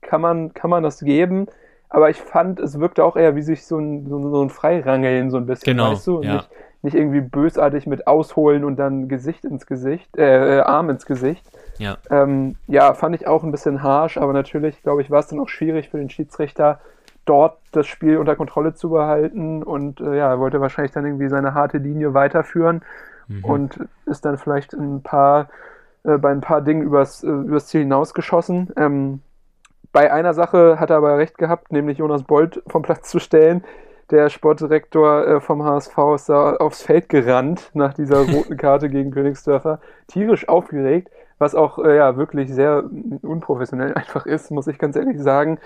kann man, kann man das geben. Aber ich fand, es wirkte auch eher wie sich so ein, so, so ein Freirangeln so ein bisschen, genau, weißt du? Ja. Nicht, nicht irgendwie bösartig mit Ausholen und dann Gesicht ins Gesicht, äh, äh Arm ins Gesicht. Ja. Ähm, ja, fand ich auch ein bisschen harsh, aber natürlich, glaube ich, war es dann auch schwierig für den Schiedsrichter, dort das Spiel unter Kontrolle zu behalten und äh, ja, er wollte wahrscheinlich dann irgendwie seine harte Linie weiterführen mhm. und ist dann vielleicht ein paar äh, bei ein paar Dingen übers, äh, übers Ziel hinausgeschossen. Ähm, bei einer Sache hat er aber recht gehabt, nämlich Jonas Bolt vom Platz zu stellen. Der Sportdirektor äh, vom HSV ist da aufs Feld gerannt nach dieser roten Karte gegen Königsdörfer, tierisch aufgeregt, was auch äh, ja wirklich sehr unprofessionell einfach ist, muss ich ganz ehrlich sagen.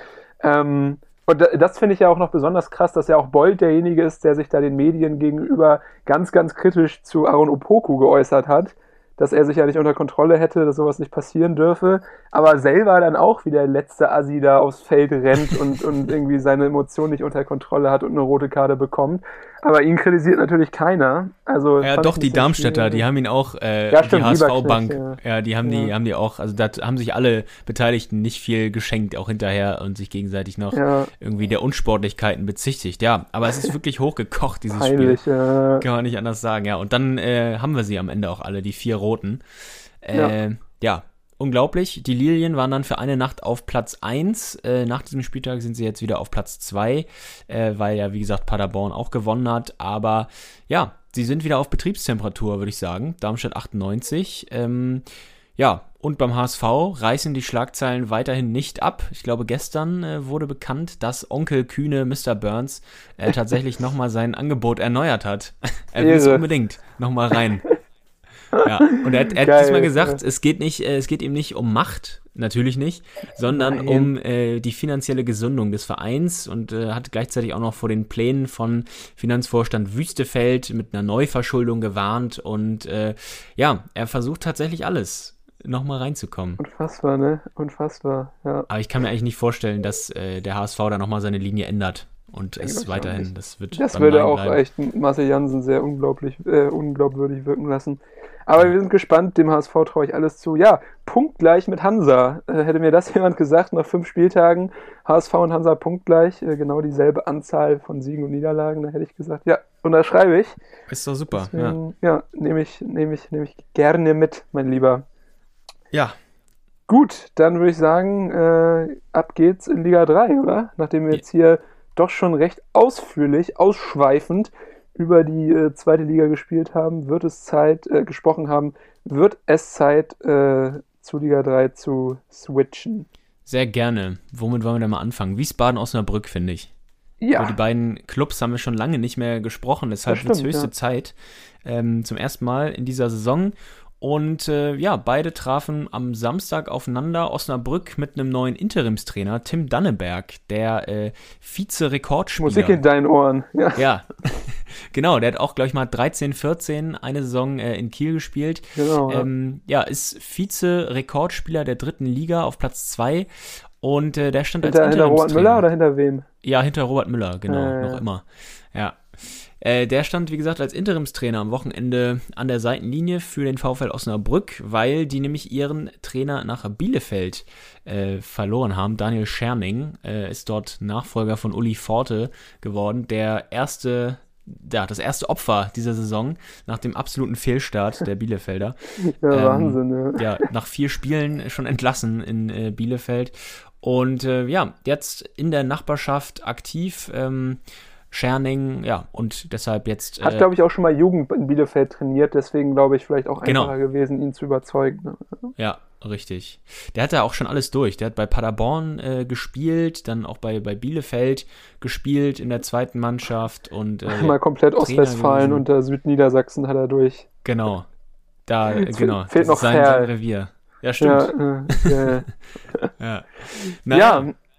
Ähm, und das finde ich ja auch noch besonders krass, dass ja auch Bold derjenige ist, der sich da den Medien gegenüber ganz, ganz kritisch zu Aaron Opoku geäußert hat, dass er sich ja nicht unter Kontrolle hätte, dass sowas nicht passieren dürfe, aber selber dann auch wie der letzte Assi da aufs Feld rennt und, und irgendwie seine Emotionen nicht unter Kontrolle hat und eine rote Karte bekommt. Aber ihn kritisiert natürlich keiner. Also Ja, doch, die Darmstädter, die haben ihn auch, äh, Ja, die stimmt, HSV-Bank, Lieberknecht, ja. die haben die, Ja. haben die auch, also da haben sich alle Beteiligten nicht viel geschenkt, auch hinterher und sich gegenseitig noch Ja. irgendwie der Unsportlichkeiten bezichtigt. Ja, aber es ist wirklich hochgekocht, dieses Peinlich, Spiel. ja. Kann man nicht anders sagen, ja. Und dann äh, haben wir sie am Ende auch alle, die vier Roten. Äh, ja. Unglaublich. Die Lilien waren dann für eine Nacht auf Platz 1. Äh, nach diesem Spieltag sind sie jetzt wieder auf Platz 2, äh, weil ja, wie gesagt, Paderborn auch gewonnen hat. Aber ja, sie sind wieder auf Betriebstemperatur, würde ich sagen. Darmstadt 98. Ähm, ja, und beim HSV reißen die Schlagzeilen weiterhin nicht ab. Ich glaube, gestern äh, wurde bekannt, dass Onkel Kühne Mr. Burns äh, tatsächlich nochmal sein Angebot erneuert hat. er will es unbedingt nochmal rein. Ja, und er, hat- er hat diesmal gesagt, es geht nicht, äh, es geht ihm nicht um Macht, natürlich nicht, sondern Nein. um äh, die finanzielle Gesundung des Vereins und äh, hat gleichzeitig auch noch vor den Plänen von Finanzvorstand Wüstefeld mit einer Neuverschuldung gewarnt und äh, ja, er versucht tatsächlich alles, nochmal reinzukommen. Unfassbar, ne? Unfassbar, ja. Aber ich kann mir eigentlich nicht vorstellen, dass äh, der HSV da nochmal seine Linie ändert und es weiterhin, das wird Das würde auch bleiben. echt Marcel Jansen sehr unglaublich, äh, unglaubwürdig wirken lassen. Aber wir sind gespannt, dem HSV traue ich alles zu. Ja, punktgleich mit Hansa. Äh, hätte mir das jemand gesagt, nach fünf Spieltagen HSV und Hansa punktgleich, äh, genau dieselbe Anzahl von Siegen und Niederlagen, da hätte ich gesagt, ja, unterschreibe ich. Ist doch super, ja. Deswegen, ja, nehme ich, nehme ich, nehme ich gerne mit, mein Lieber. Ja, Gut, dann würde ich sagen, äh, ab geht's in Liga 3, oder? Nachdem wir jetzt hier doch schon recht ausführlich, ausschweifend über die äh, zweite Liga gespielt haben, wird es Zeit, äh, gesprochen haben, wird es Zeit, äh, zu Liga 3 zu switchen. sehr gerne. Womit wollen wir denn mal anfangen? Wiesbaden, Osnabrück, finde ich. Über Ja, die beiden Clubs haben wir schon lange nicht mehr gesprochen, deshalb wird es höchste ja. Zeit. Ähm, zum ersten Mal in dieser Saison. Und äh, ja, beide trafen am Samstag aufeinander. Osnabrück mit einem neuen Interimstrainer, Tim Danneberg, der äh, Vize-Rekordspieler. Musik in deinen Ohren. Ja, Ja, genau, der hat auch, glaube ich, mal 13, 14 eine Saison äh, in Kiel gespielt. genau. Ja. Ähm, ja, ist Vize-Rekordspieler der dritten Liga auf Platz 2 und äh, der stand als hinter, hinter Robert Interimstrainer. Müller oder hinter wem? Ja, hinter Robert Müller, genau, noch immer. Ja. Äh, der stand, wie gesagt, als Interimstrainer am Wochenende an der Seitenlinie für den VfL Osnabrück, weil die nämlich ihren Trainer nach Bielefeld äh, verloren haben. Daniel Scherning äh, ist dort Nachfolger von Uli Forte geworden, der erste, ja, das erste Opfer dieser Saison nach dem absoluten Fehlstart der Bielefelder Ja, ähm, Wahnsinn, ja. ja, nach vier Spielen schon entlassen in äh, Bielefeld. Und äh, ja, jetzt in der Nachbarschaft aktiv. Ähm, Scherning, ja, und deshalb jetzt. Hat, äh, glaube ich, auch schon mal Jugend in Bielefeld trainiert, deswegen glaube ich vielleicht auch Genau. einfacher gewesen, ihn zu überzeugen. Ne? Ja, richtig. Der hat ja auch schon alles durch. Der hat bei Paderborn äh, gespielt, dann auch bei, bei Bielefeld gespielt in der zweiten Mannschaft und äh, Mal komplett Trainer Ostwestfalen und der Südniedersachsen hat er durch. genau. Da, genau. fehlt das noch ist sein, Revier. Ja, stimmt. Ja, äh, äh, Ja. ja,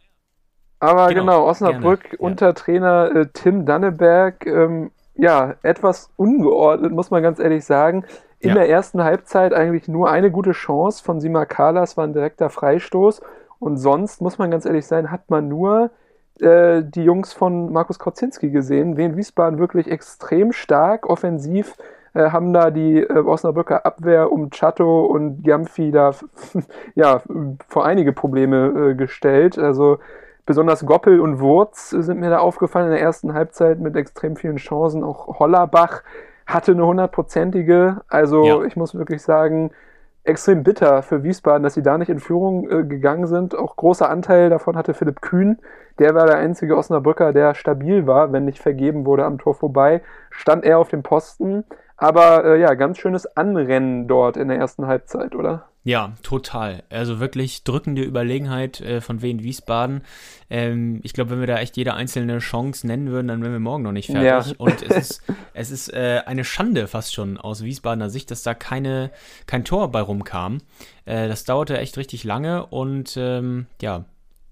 aber Genau, genau, Osnabrück gerne, ja. unter Trainer äh, Tim Danneberg, ähm, ja, etwas ungeordnet, muss man ganz ehrlich sagen. In Ja. der ersten Halbzeit eigentlich nur eine gute Chance von Sima Kalas, war ein direkter Freistoß. Und sonst, muss man ganz ehrlich sein, hat man nur äh, die Jungs von Markus Korzinski gesehen. Wien Wiesbaden wirklich extrem stark, offensiv äh, haben da die äh, Osnabrücker Abwehr um Chato und Giamfi da ja, vor einige Probleme äh, gestellt. Also besonders Goppel und Wurz sind mir da aufgefallen in der ersten Halbzeit mit extrem vielen Chancen. Auch Hollerbach hatte eine hundertprozentige. Also Ja. ich muss wirklich sagen, extrem bitter für Wiesbaden, dass sie da nicht in Führung äh, gegangen sind. Auch großer Anteil davon hatte Philipp Kühn. Der war der einzige Osnabrücker, der stabil war, wenn nicht vergeben wurde am Tor vorbei. Stand er auf dem Posten. Aber äh, ja, ganz schönes Anrennen dort in der ersten Halbzeit, oder? Ja, total. Also wirklich drückende Überlegenheit äh, von Wien Wiesbaden. Ähm, ich glaube, wenn wir da echt jede einzelne Chance nennen würden, dann wären wir morgen noch nicht fertig. Ja. Und es ist, es ist äh, eine Schande fast schon aus Wiesbadener Sicht, dass da keine, kein Tor bei rumkam. Äh, das dauerte echt richtig lange und ähm, ja,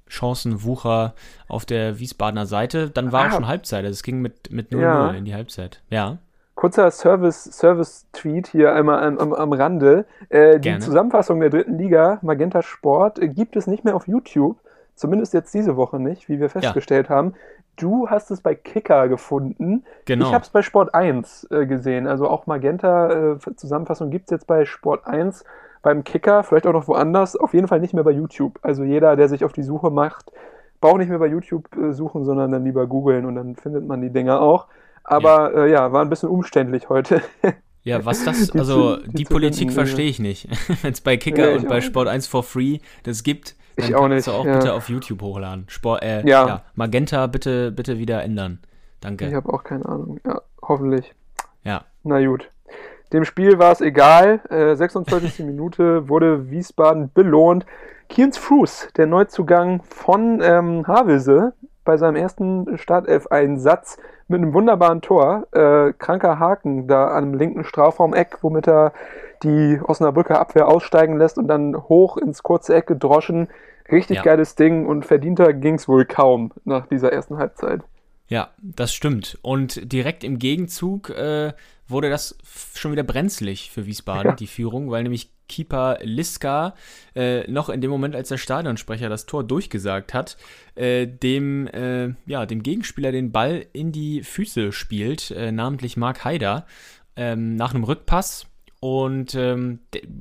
Chancenwucher auf der Wiesbadener Seite. Dann war Ah. auch schon Halbzeit. Also es ging mit, mit 0-0 Ja. in die Halbzeit. Ja. Kurzer Service- Service-Tweet hier einmal an, am, am Rande. Äh, die. Zusammenfassung der dritten Liga, Magenta Sport, äh, gibt es nicht mehr auf YouTube. Zumindest jetzt diese Woche nicht, wie wir festgestellt ja. haben. Du hast es bei Kicker gefunden. Genau. Ich habe es bei Sport 1 äh, gesehen. Also auch Magenta-Zusammenfassung äh, gibt es jetzt bei Sport 1 beim Kicker, vielleicht auch noch woanders, auf jeden Fall nicht mehr bei YouTube. Also jeder, der sich auf die Suche macht, braucht nicht mehr bei YouTube äh, suchen, sondern dann lieber googeln und dann findet man die Dinger auch. Aber ja, äh, ja war ein bisschen umständlich heute. Ja, was das, also die, die Politik verstehe ich nicht. Wenn es bei Kicker nee, und bei Sport 1 for Free das gibt, dann ich auch nicht. du auch ja. bitte auf YouTube hochladen. Sport, äh, ja. ja. Magenta bitte, bitte wieder ändern. Danke. Ich habe auch keine Ahnung. Ja, hoffentlich. Ja. Na gut. Dem Spiel war es egal. Äh, 26. Minute wurde Wiesbaden belohnt. Kienz Frues, der Neuzugang von ähm, Havelse, bei seinem ersten Startelf-Einsatz mit einem wunderbaren Tor. Äh, kranker Haken da am linken Strafraum-Eck, womit er die Osnabrücker Abwehr aussteigen lässt und dann hoch ins kurze Eck gedroschen. Richtig ja. geiles Ding und verdienter ging es wohl kaum nach dieser ersten Halbzeit. Ja, das stimmt. Und direkt im Gegenzug äh, wurde das schon wieder brenzlig für Wiesbaden, ja. die Führung, weil nämlich Keeper Liska äh, noch in dem Moment, als der Stadionsprecher das Tor durchgesagt hat, äh, dem, äh, ja, dem Gegenspieler den Ball in die Füße spielt, äh, namentlich Mark Haider, ähm, nach einem Rückpass und ähm,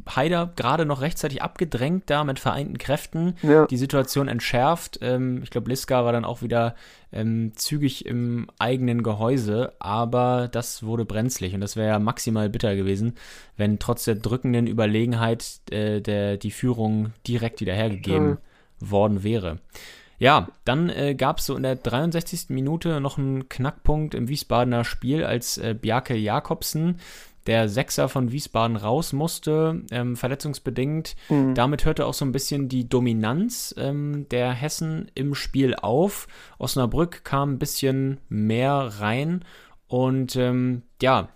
Haider gerade noch rechtzeitig abgedrängt da mit vereinten Kräften, ja. die Situation entschärft. Ähm, ich glaube, Liska war dann auch wieder ähm, zügig im eigenen Gehäuse, aber das wurde brenzlig und das wäre ja maximal bitter gewesen, wenn trotz der drückenden Überlegenheit äh, der, die Führung direkt wieder hergegeben mhm. worden wäre. Ja, dann äh, gab es so in der 63. Minute noch einen Knackpunkt im Wiesbadener Spiel, als äh, Bjarke Jakobsen der Sechser von Wiesbaden raus musste, ähm, verletzungsbedingt. Mhm. Damit hörte auch so ein bisschen die Dominanz ähm, der Hessen im Spiel auf. Osnabrück kam ein bisschen mehr rein und ähm, ja,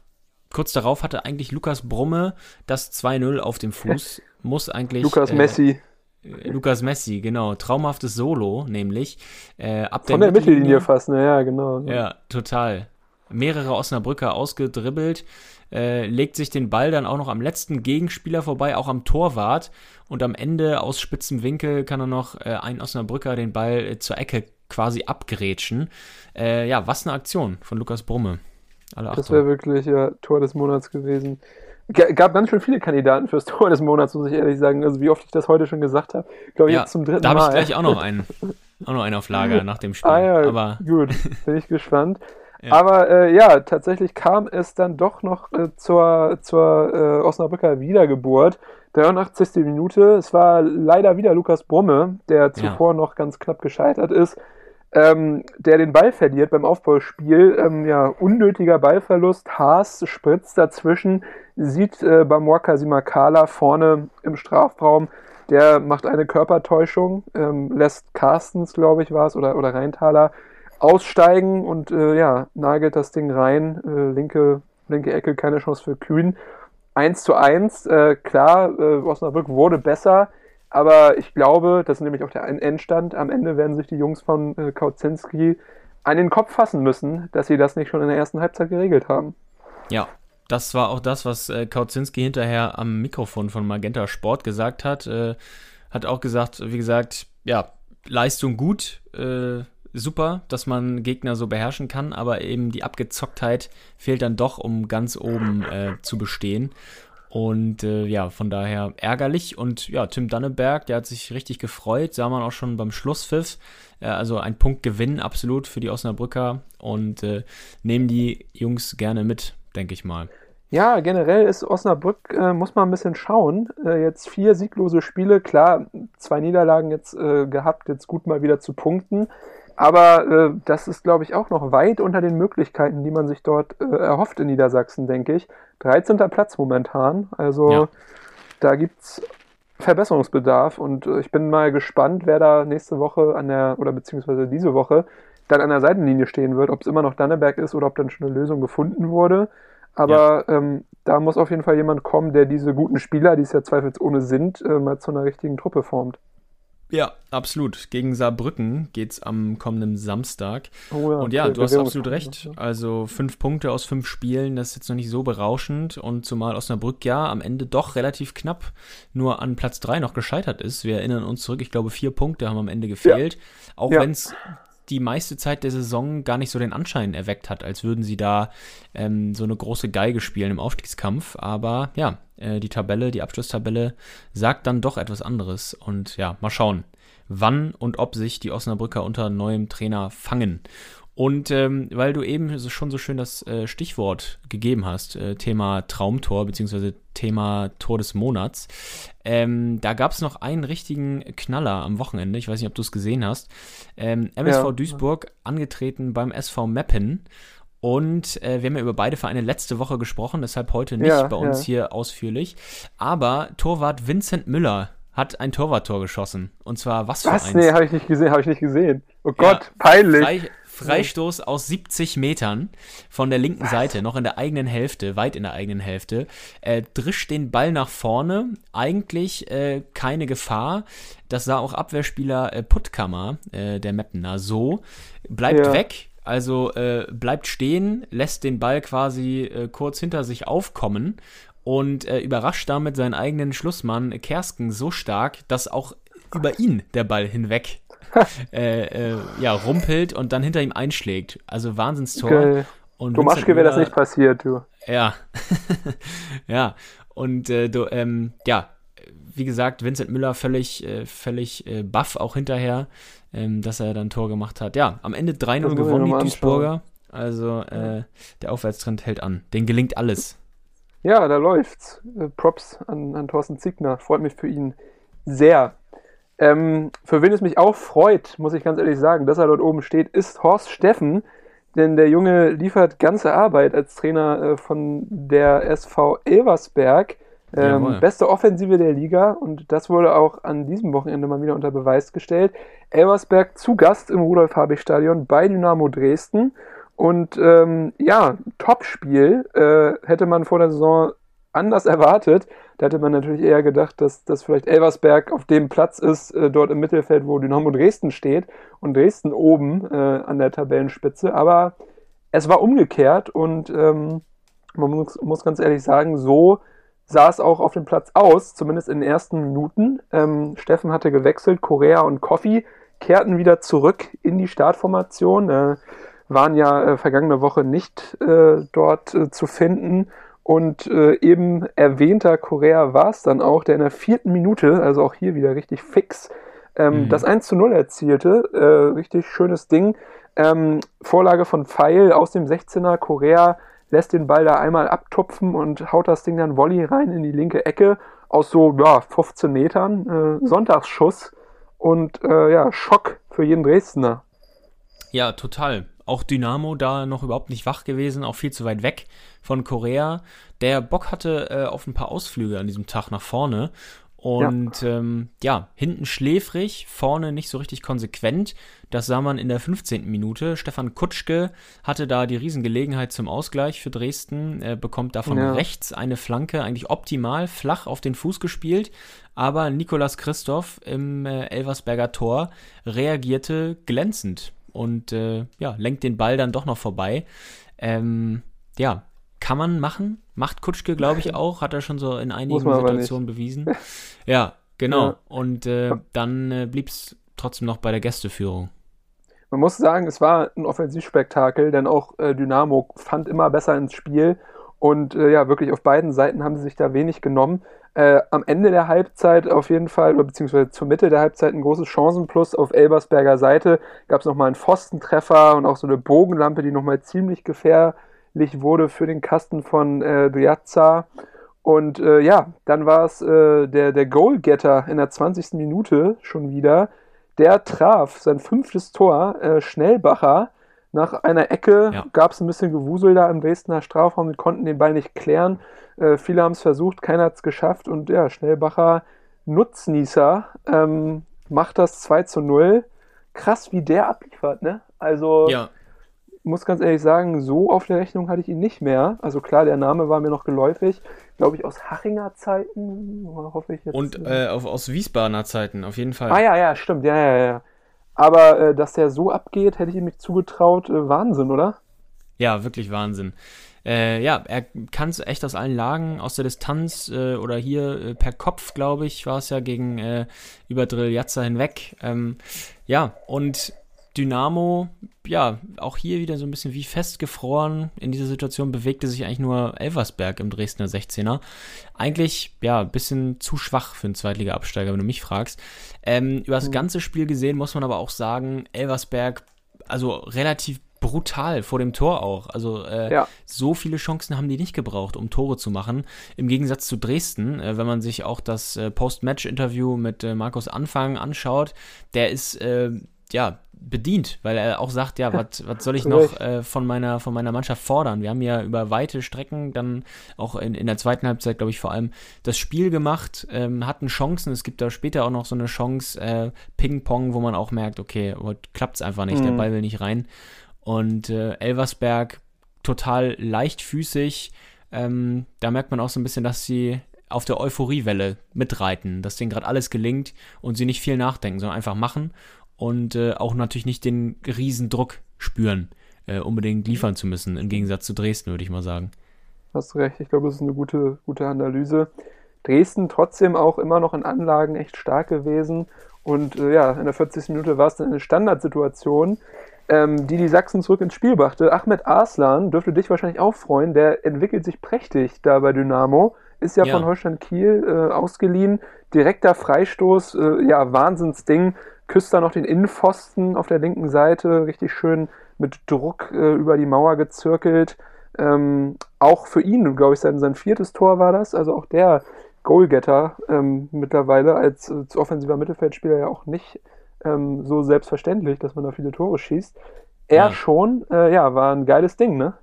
kurz darauf hatte eigentlich Lukas Brumme das 2-0 auf dem Fuß. Muss eigentlich. Lukas äh, Messi. Äh, Lukas Messi, genau. Traumhaftes Solo, nämlich. Äh, ab Von der, der Mittellinie, Mittellinie fast, ne? Ja, genau. Ja, total. Mehrere Osnabrücker ausgedribbelt äh, legt sich den Ball dann auch noch am letzten Gegenspieler vorbei, auch am Torwart. Und am Ende aus spitzem Winkel kann er noch äh, ein Osnabrücker den Ball äh, zur Ecke quasi abgrätschen. Äh, ja, was eine Aktion von Lukas Brumme. Das wäre wirklich ja, Tor des Monats gewesen. G gab ganz schön viele Kandidaten fürs Tor des Monats, muss ich ehrlich sagen. Also wie oft ich das heute schon gesagt habe. Glaube ich ja, jetzt zum dritten da Mal. Da habe ich gleich auch noch einen. Auch noch einen auf Lager nach dem Spiel. Ah ja, Aber gut, bin ich gespannt. Aber äh, ja, tatsächlich kam es dann doch noch äh, zur, zur äh, Osnabrücker Wiedergeburt. 83. Minute. Es war leider wieder Lukas Brumme, der zuvor ja. noch ganz knapp gescheitert ist, ähm, der den Ball verliert beim Aufbauspiel. Ähm, ja, unnötiger Ballverlust. Haas spritzt dazwischen, sieht äh, Bamwaka Simakala vorne im Strafraum. Der macht eine Körpertäuschung, ähm, lässt Carstens, glaube ich, war es, oder, oder Rheintaler aussteigen und äh, ja, nagelt das Ding rein. Äh, linke, linke Ecke, keine Chance für Kühn. 1 zu 1, äh, klar, äh, Osnabrück wurde besser, aber ich glaube, das ist nämlich auch der Endstand. Am Ende werden sich die Jungs von äh, Kautzinski an den Kopf fassen müssen, dass sie das nicht schon in der ersten Halbzeit geregelt haben. Ja, das war auch das, was äh, Kautzinski hinterher am Mikrofon von Magenta Sport gesagt hat. Äh, hat auch gesagt, wie gesagt, ja, Leistung gut, äh, super, dass man Gegner so beherrschen kann, aber eben die Abgezocktheit fehlt dann doch, um ganz oben äh, zu bestehen. Und äh, ja, von daher ärgerlich. Und ja, Tim Danneberg, der hat sich richtig gefreut, sah man auch schon beim Schlusspfiff. Äh, also ein Punktgewinn absolut für die Osnabrücker und äh, nehmen die Jungs gerne mit, denke ich mal. Ja, generell ist Osnabrück, äh, muss man ein bisschen schauen. Äh, jetzt vier sieglose Spiele, klar, zwei Niederlagen jetzt äh, gehabt, jetzt gut mal wieder zu punkten. Aber äh, das ist, glaube ich, auch noch weit unter den Möglichkeiten, die man sich dort äh, erhofft in Niedersachsen, denke ich. 13. Platz momentan. Also ja. da gibt es Verbesserungsbedarf und äh, ich bin mal gespannt, wer da nächste Woche an der, oder beziehungsweise diese Woche, dann an der Seitenlinie stehen wird, ob es immer noch Danneberg ist oder ob dann schon eine Lösung gefunden wurde. Aber ja. ähm, da muss auf jeden Fall jemand kommen, der diese guten Spieler, die es ja zweifelsohne sind, äh, mal zu einer richtigen Truppe formt. Ja, absolut. Gegen Saarbrücken geht es am kommenden Samstag. Oh ja, und ja, okay, du hast absolut Bewährungspunkte, recht. Also fünf Punkte aus fünf Spielen, das ist jetzt noch nicht so berauschend. Und zumal Osnabrück ja am Ende doch relativ knapp nur an Platz drei noch gescheitert ist. Wir erinnern uns zurück, ich glaube, vier Punkte haben am Ende gefehlt. Auch Ja. wenn es die meiste Zeit der Saison gar nicht so den Anschein erweckt hat, als würden sie da ähm, so eine große Geige spielen im Aufstiegskampf. Aber ja, äh, die Tabelle, die Abschlusstabelle sagt dann doch etwas anderes. Und ja, mal schauen, wann und ob sich die Osnabrücker unter neuem Trainer fangen. Und ähm, weil du eben schon so schön das äh, Stichwort gegeben hast, äh, Thema Traumtor beziehungsweise Thema Tor des Monats, ähm, da gab es noch einen richtigen Knaller am Wochenende. Ich weiß nicht, ob du es gesehen hast. Ähm, MSV Ja. Duisburg angetreten beim SV Meppen. Und äh, wir haben ja über beide Vereine letzte Woche gesprochen, deshalb heute nicht Ja, bei uns ja. hier ausführlich. Aber Torwart Vincent Müller hat ein Torwarttor geschossen. Und zwar was für Was? eins? Nee, habe ich nicht gesehen, habe ich nicht gesehen. Oh Ja, Gott, peinlich. Frei, Freistoß aus 70 Metern von der linken Seite, noch in der eigenen Hälfte, weit in der eigenen Hälfte. Äh, drischt den Ball nach vorne. Eigentlich äh, keine Gefahr. Das sah auch Abwehrspieler äh, Puttkammer, äh, der Meppener, so. Bleibt Ja. weg. Also äh, bleibt stehen, lässt den Ball quasi äh, kurz hinter sich aufkommen und äh, überrascht damit seinen eigenen Schlussmann Kersken so stark, dass auch über ihn der Ball hinweg äh, äh, ja, rumpelt und dann hinter ihm einschlägt. Also Wahnsinnstor. Geil. Und Domaschke Vincent wäre das nicht passiert, du. Ja. ja. Und äh, du, ähm, ja, wie gesagt, Vincent Müller völlig, äh, völlig äh, baff auch hinterher, ähm, dass er dann ein Tor gemacht hat. Ja, am Ende 3-0 Das muss ich gewonnen, die Duisburger. Also äh, der Aufwärtstrend hält an. Den gelingt alles. Ja, da läuft's. Äh, Props an, an Thorsten Ziegner. Freut mich für ihn sehr. Ähm, für wen es mich auch freut, muss ich ganz ehrlich sagen, dass er dort oben steht, ist Horst Steffen. Denn der Junge liefert ganze Arbeit als Trainer äh, von der SV Elversberg. Ähm, beste Offensive der Liga und das wurde auch an diesem Wochenende mal wieder unter Beweis gestellt. Elversberg zu Gast im Rudolf-Habich-Stadion bei Dynamo Dresden. Und ähm, ja, Topspiel äh, hätte man vor der Saison anders erwartet. Da hätte man natürlich eher gedacht, dass, dass vielleicht Elversberg auf dem Platz ist, äh, dort im Mittelfeld, wo Dynamo Dresden steht und Dresden oben äh, an der Tabellenspitze. Aber es war umgekehrt und ähm, man muss, muss ganz ehrlich sagen, so sah es auch auf dem Platz aus, zumindest in den ersten Minuten. Ähm, Steffen hatte gewechselt, Korea und Koffi kehrten wieder zurück in die Startformation, äh, waren ja äh, vergangene Woche nicht äh, dort äh, zu finden. Und äh, eben erwähnter Korea war es dann auch, der in der vierten Minute, also auch hier wieder richtig fix, ähm, Mhm. das 1 zu 0 erzielte. Äh, richtig schönes Ding. Ähm, Vorlage von Pfeil aus dem 16er. Korea lässt den Ball da einmal abtupfen und haut das Ding dann Volley rein in die linke Ecke aus so ja, 15 Metern. Äh, Sonntagsschuss und äh, ja, Schock für jeden Dresdner. Ja, total. Auch Dynamo da noch überhaupt nicht wach gewesen, auch viel zu weit weg von Korea. Der Bock hatte äh, auf ein paar Ausflüge an diesem Tag nach vorne. Und ja. Ähm, ja, hinten schläfrig, vorne nicht so richtig konsequent. Das sah man in der 15. Minute. Stefan Kutschke hatte da die Riesengelegenheit zum Ausgleich für Dresden. Er bekommt davon ja. rechts eine Flanke, eigentlich optimal, flach auf den Fuß gespielt. Aber Nikolas Christoph im äh, Elversberger Tor reagierte glänzend und äh, ja, lenkt den Ball dann doch noch vorbei. Ähm, ja, kann man machen. Macht Kutschke, glaube ich, auch. Hat er schon so in einigen Situationen bewiesen. Ja, genau. Ja. Und äh, dann äh, blieb es trotzdem noch bei der Gästeführung. Man muss sagen, es war ein Offensivspektakel, denn auch äh, Dynamo fand immer besser ins Spiel. Und äh, ja, wirklich auf beiden Seiten haben sie sich da wenig genommen. Äh, am Ende der Halbzeit auf jeden Fall, oder beziehungsweise zur Mitte der Halbzeit ein großes Chancenplus auf Elbersberger Seite. Gab es nochmal einen Pfostentreffer und auch so eine Bogenlampe, die nochmal ziemlich gefährlich wurde für den Kasten von äh, Duazza. Und äh, ja, dann war es äh, der, der Goalgetter in der 20. Minute schon wieder. Der traf sein fünftes Tor, äh, Schnellbacher. Nach einer Ecke ja. gab es ein bisschen Gewusel da im Dresdner Strafraum. Die konnten den Ball nicht klären. Äh, viele haben es versucht, keiner hat es geschafft. Und ja, Schnellbacher Nutznießer ähm, macht das 2 zu 0. Krass, wie der abliefert, ne? Also ja muss ganz ehrlich sagen, so auf der Rechnung hatte ich ihn nicht mehr. Also klar, der Name war mir noch geläufig. Glaube ich, aus Hachinger Zeiten, hoffe ich jetzt. Und äh, auf, aus Wiesbadener Zeiten, auf jeden Fall. Ah ja, ja, stimmt, ja, ja, ja. Aber äh, dass der so abgeht, hätte ich ihm nicht zugetraut. Äh, Wahnsinn, oder? Ja, wirklich Wahnsinn. Äh, ja, er kann es echt aus allen Lagen, aus der Distanz äh, oder hier äh, per Kopf, glaube ich, war es ja gegen äh, über Drilljatza hinweg. Ähm, ja, und Dynamo, ja, auch hier wieder so ein bisschen wie festgefroren. In dieser Situation bewegte sich eigentlich nur Elversberg im Dresdner 16er. Eigentlich, ja, ein bisschen zu schwach für einen Zweitliga-Absteiger, wenn du mich fragst. Ähm, über das mhm. ganze Spiel gesehen muss man aber auch sagen, Elversberg, also relativ brutal vor dem Tor auch. Also äh, ja. so viele Chancen haben die nicht gebraucht, um Tore zu machen. Im Gegensatz zu Dresden, äh, wenn man sich auch das äh, Post-Match-Interview mit äh, Markus Anfang anschaut, der ist äh, ja bedient, weil er auch sagt, ja, was soll ich noch äh, von, meiner, von meiner Mannschaft fordern? Wir haben ja über weite Strecken dann auch in, in der zweiten Halbzeit, glaube ich, vor allem das Spiel gemacht, ähm, hatten Chancen. Es gibt da später auch noch so eine Chance, äh, Ping-Pong, wo man auch merkt, okay, heute klappt es einfach nicht, mhm. der Ball will nicht rein. Und äh, Elversberg total leichtfüßig. Ähm, da merkt man auch so ein bisschen, dass sie auf der Euphoriewelle mitreiten, dass denen gerade alles gelingt und sie nicht viel nachdenken, sondern einfach machen und äh, auch natürlich nicht den riesen Druck spüren, äh, unbedingt liefern zu müssen, im Gegensatz zu Dresden, würde ich mal sagen. Hast recht, ich glaube, das ist eine gute, gute Analyse. Dresden trotzdem auch immer noch in Anlagen echt stark gewesen und äh, ja, in der 40. Minute war es dann eine Standardsituation, ähm, die die Sachsen zurück ins Spiel brachte. Ahmed Arslan dürfte dich wahrscheinlich auch freuen. Der entwickelt sich prächtig da bei Dynamo. Ist ja, ja. von Holstein Kiel äh, ausgeliehen. Direkter Freistoß, äh, ja, Wahnsinnsding. Küsst da noch den Innenpfosten auf der linken Seite. Richtig schön mit Druck äh, über die Mauer gezirkelt. Ähm, auch für ihn, glaube ich, sein, sein viertes Tor war das. Also auch der Goalgetter ähm, mittlerweile als, als offensiver Mittelfeldspieler ja auch nicht ähm, so selbstverständlich, dass man da viele Tore schießt. Er ja. schon, äh, ja, war ein geiles Ding, ne?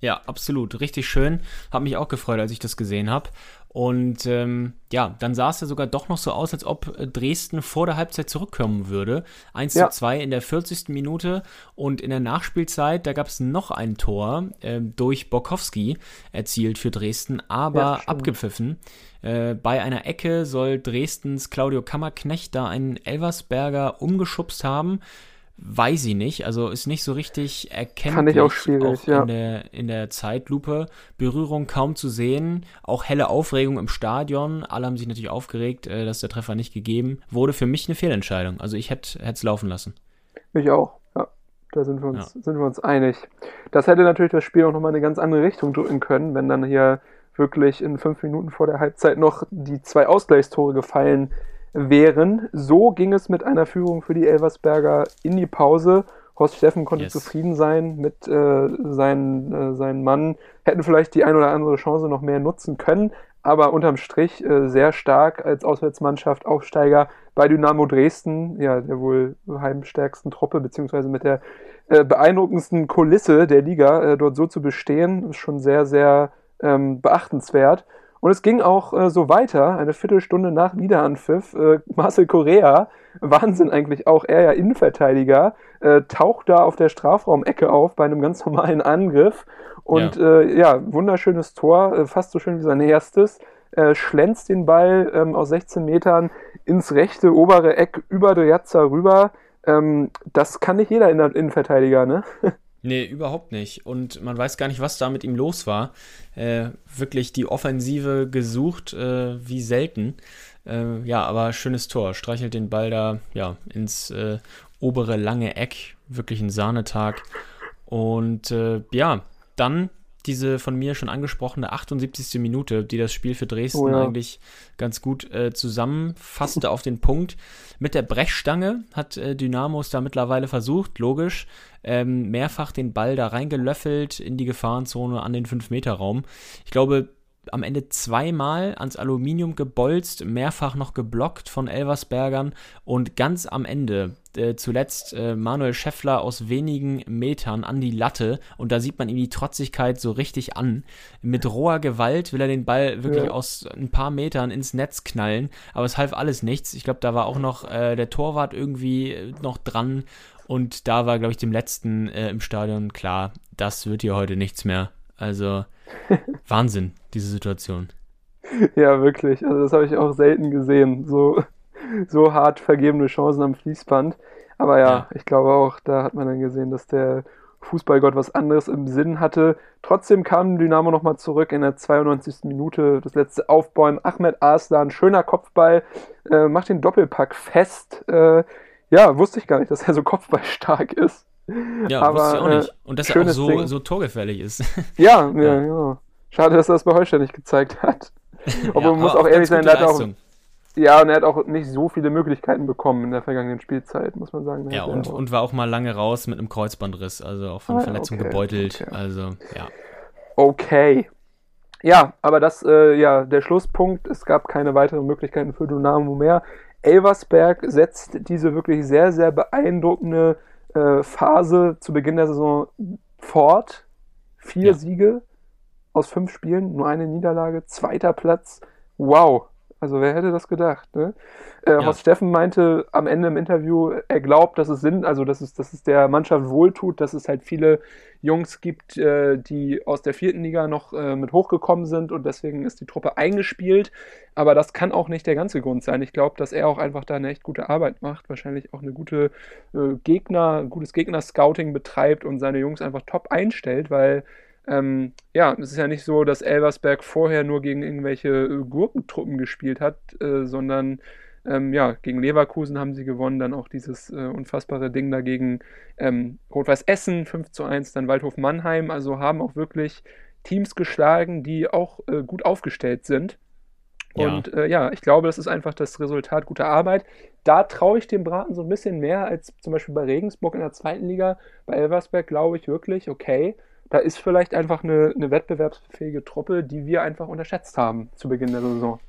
Ja, absolut. Richtig schön. Hab mich auch gefreut, als ich das gesehen habe. Und ähm, ja, dann sah es ja sogar doch noch so aus, als ob äh, Dresden vor der Halbzeit zurückkommen würde. 1 ja. zu 2 in der 40. Minute und in der Nachspielzeit, da gab es noch ein Tor äh, durch Borkowski erzielt für Dresden, aber ja, abgepfiffen. Äh, bei einer Ecke soll Dresdens Claudio Kammerknecht da einen Elversberger umgeschubst haben. Weiß ich nicht, also ist nicht so richtig ich auch schwierig, auch ja. In der, in der Zeitlupe. Berührung kaum zu sehen, auch helle Aufregung im Stadion. Alle haben sich natürlich aufgeregt, äh, dass der Treffer nicht gegeben wurde. Für mich eine Fehlentscheidung. Also ich hätte es laufen lassen. Ich auch, ja. Da sind wir, uns, ja. sind wir uns einig. Das hätte natürlich das Spiel auch nochmal eine ganz andere Richtung drücken können, wenn dann hier wirklich in fünf Minuten vor der Halbzeit noch die zwei Ausgleichstore gefallen wären. So ging es mit einer Führung für die Elversberger in die Pause. Horst Steffen konnte yes. zufrieden sein mit äh, seinen, äh, seinen Mann. Hätten vielleicht die ein oder andere Chance noch mehr nutzen können, aber unterm Strich äh, sehr stark als Auswärtsmannschaft Aufsteiger bei Dynamo Dresden, ja, der wohl heimstärksten Truppe, beziehungsweise mit der äh, beeindruckendsten Kulisse der Liga, äh, dort so zu bestehen, ist schon sehr, sehr ähm, beachtenswert. Und es ging auch äh, so weiter, eine Viertelstunde nach Wiederanpfiff. Äh, Marcel Correa, Wahnsinn eigentlich auch, er ja Innenverteidiger, äh, taucht da auf der Strafraumecke auf bei einem ganz normalen Angriff. Und ja, äh, ja wunderschönes Tor, äh, fast so schön wie sein erstes. Schlänzt den Ball ähm, aus 16 Metern ins rechte obere Eck über Driazza rüber. Ähm, das kann nicht jeder Innenverteidiger, ne? Nee, überhaupt nicht. Und man weiß gar nicht, was da mit ihm los war. Äh, wirklich die Offensive gesucht, äh, wie selten. Äh, ja, aber schönes Tor. Streichelt den Ball da ja, ins äh, obere lange Eck. Wirklich ein Sahnetag. Und äh, ja, dann diese von mir schon angesprochene 78. Minute, die das Spiel für Dresden oh ja. eigentlich ganz gut äh, zusammenfasste auf den Punkt. Mit der Brechstange hat äh, Dynamos da mittlerweile versucht, logisch, ähm, mehrfach den Ball da reingelöffelt in die Gefahrenzone an den 5-Meter-Raum. Ich glaube, am Ende zweimal ans Aluminium gebolzt, mehrfach noch geblockt von Elversbergern und ganz am Ende äh, zuletzt äh, Manuel Scheffler aus wenigen Metern an die Latte und da sieht man ihm die Trotzigkeit so richtig an. Mit roher Gewalt will er den Ball wirklich ja. aus ein paar Metern ins Netz knallen, aber es half alles nichts. Ich glaube, da war auch noch äh, der Torwart irgendwie noch dran Und da war, glaube ich, dem letzten äh, im Stadion klar, das wird hier heute nichts mehr. Also Wahnsinn, diese Situation. Ja, wirklich. Also das habe ich auch selten gesehen. So, so hart vergebene Chancen am Fließband. Aber ja, ja, ich glaube auch, da hat man dann gesehen, dass der Fußballgott was anderes im Sinn hatte. Trotzdem kam Dynamo nochmal zurück in der 92. Minute. Das letzte Aufbäumen. Ahmed Arslan, schöner Kopfball, äh, macht den Doppelpack fest. Äh, ja, wusste ich gar nicht, dass er so kopfballstark ist. Ja, Aber, wusste ich auch nicht. Und dass er auch so, so torgefährlich ist. Ja, ja, ja, ja. Schade, dass er das bei Holstein nicht gezeigt hat. Aber ja, man muss auch ehrlich sein, er hat auch ja, und er hat auch nicht so viele Möglichkeiten bekommen in der vergangenen Spielzeit, muss man sagen. Ja, und, und war auch mal lange raus mit einem Kreuzbandriss, also auch von ah, Verletzung okay, gebeutelt. Okay. Also, ja. Okay. Ja, aber das, äh, ja, der Schlusspunkt, es gab keine weiteren Möglichkeiten für Dynamo mehr. Elversberg setzt diese wirklich sehr, sehr beeindruckende äh, Phase zu Beginn der Saison fort. Vier ja. Siege aus fünf Spielen, nur eine Niederlage, zweiter Platz. Wow, also wer hätte das gedacht? Ne? Äh, ja. Horst Steffen meinte am Ende im Interview, er glaubt, dass es Sinn, also dass es, dass es der Mannschaft wohltut, dass es halt viele Jungs gibt, äh, die aus der vierten Liga noch äh, mit hochgekommen sind und deswegen ist die Truppe eingespielt. Aber das kann auch nicht der ganze Grund sein. Ich glaube, dass er auch einfach da eine echt gute Arbeit macht, wahrscheinlich auch eine gute äh, Gegner, gutes Gegner-Scouting betreibt und seine Jungs einfach top einstellt, weil ähm, ja, es ist ja nicht so, dass Elversberg vorher nur gegen irgendwelche äh, Gurkentruppen gespielt hat, äh, sondern ähm, ja, gegen Leverkusen haben sie gewonnen, dann auch dieses äh, unfassbare Ding dagegen ähm, Rot-Weiß Essen 5 zu 1, dann Waldhof Mannheim, also haben auch wirklich Teams geschlagen, die auch äh, gut aufgestellt sind. Und ja. Äh, ja, ich glaube, das ist einfach das Resultat guter Arbeit. Da traue ich dem Braten so ein bisschen mehr als zum Beispiel bei Regensburg in der zweiten Liga. Bei Elversberg glaube ich wirklich, okay, da ist vielleicht einfach eine, eine wettbewerbsfähige Truppe, die wir einfach unterschätzt haben zu Beginn der Saison.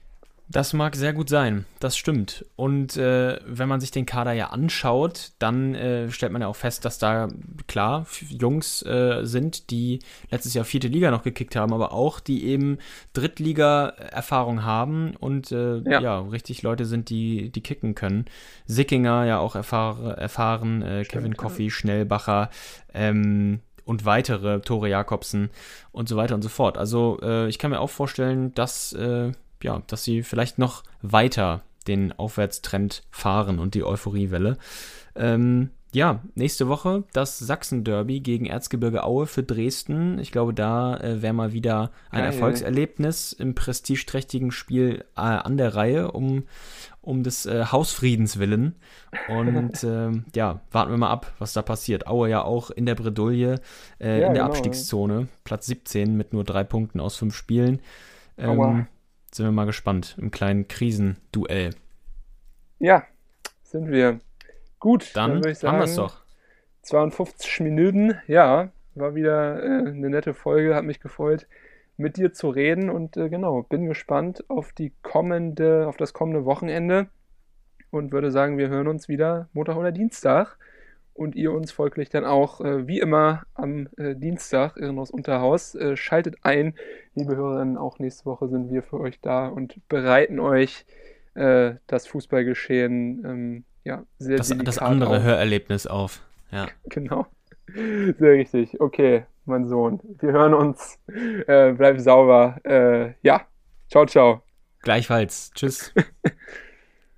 Das mag sehr gut sein, das stimmt. Und äh, wenn man sich den Kader ja anschaut, dann äh, stellt man ja auch fest, dass da klar Jungs äh, sind, die letztes Jahr vierte Liga noch gekickt haben, aber auch die eben Drittliga-Erfahrung haben und äh, ja. ja. richtig Leute sind, die, die kicken können. Sickinger ja auch erfahr erfahren, äh, Kevin Coffey. Schnellbacher, ähm, und weitere, Tore Jakobsen und so weiter und so fort. Also äh, ich kann mir auch vorstellen, dass, äh, ja, dass sie vielleicht noch weiter den Aufwärtstrend fahren und die Euphoriewelle. Ähm, ja, nächste Woche das Sachsen-Derby gegen Erzgebirge Aue für Dresden. Ich glaube, da äh, wäre mal wieder ein Geil. Erfolgserlebnis im prestigeträchtigen Spiel äh, an der Reihe, um, um des äh, Hausfriedens willen. Und ähm, ja, warten wir mal ab, was da passiert. Aue ja auch in der Bredouille, äh, ja, in der genau, Abstiegszone, ja. Platz 17 mit nur drei Punkten aus fünf Spielen. Ähm, sind wir mal gespannt im kleinen Krisenduell. Ja, sind wir. Gut, dann, dann würde ich sagen, haben wir es doch. 52 Minuten, ja, war wieder äh, eine nette Folge, hat mich gefreut, mit dir zu reden und äh, genau, bin gespannt auf die kommende, auf das kommende Wochenende und würde sagen, wir hören uns wieder Montag oder Dienstag und ihr uns folglich dann auch äh, wie immer am äh, Dienstag Irrenhaus Unterhaus. Äh, schaltet ein, liebe Hörerinnen, auch nächste Woche sind wir für euch da und bereiten euch äh, das Fußballgeschehen ähm, ja, sehr das, das andere auf. Hörerlebnis auf. Ja. Genau. Sehr richtig. Okay, mein Sohn. Wir hören uns. Äh, bleib sauber. Äh, ja. Ciao, ciao. Gleichfalls. Tschüss.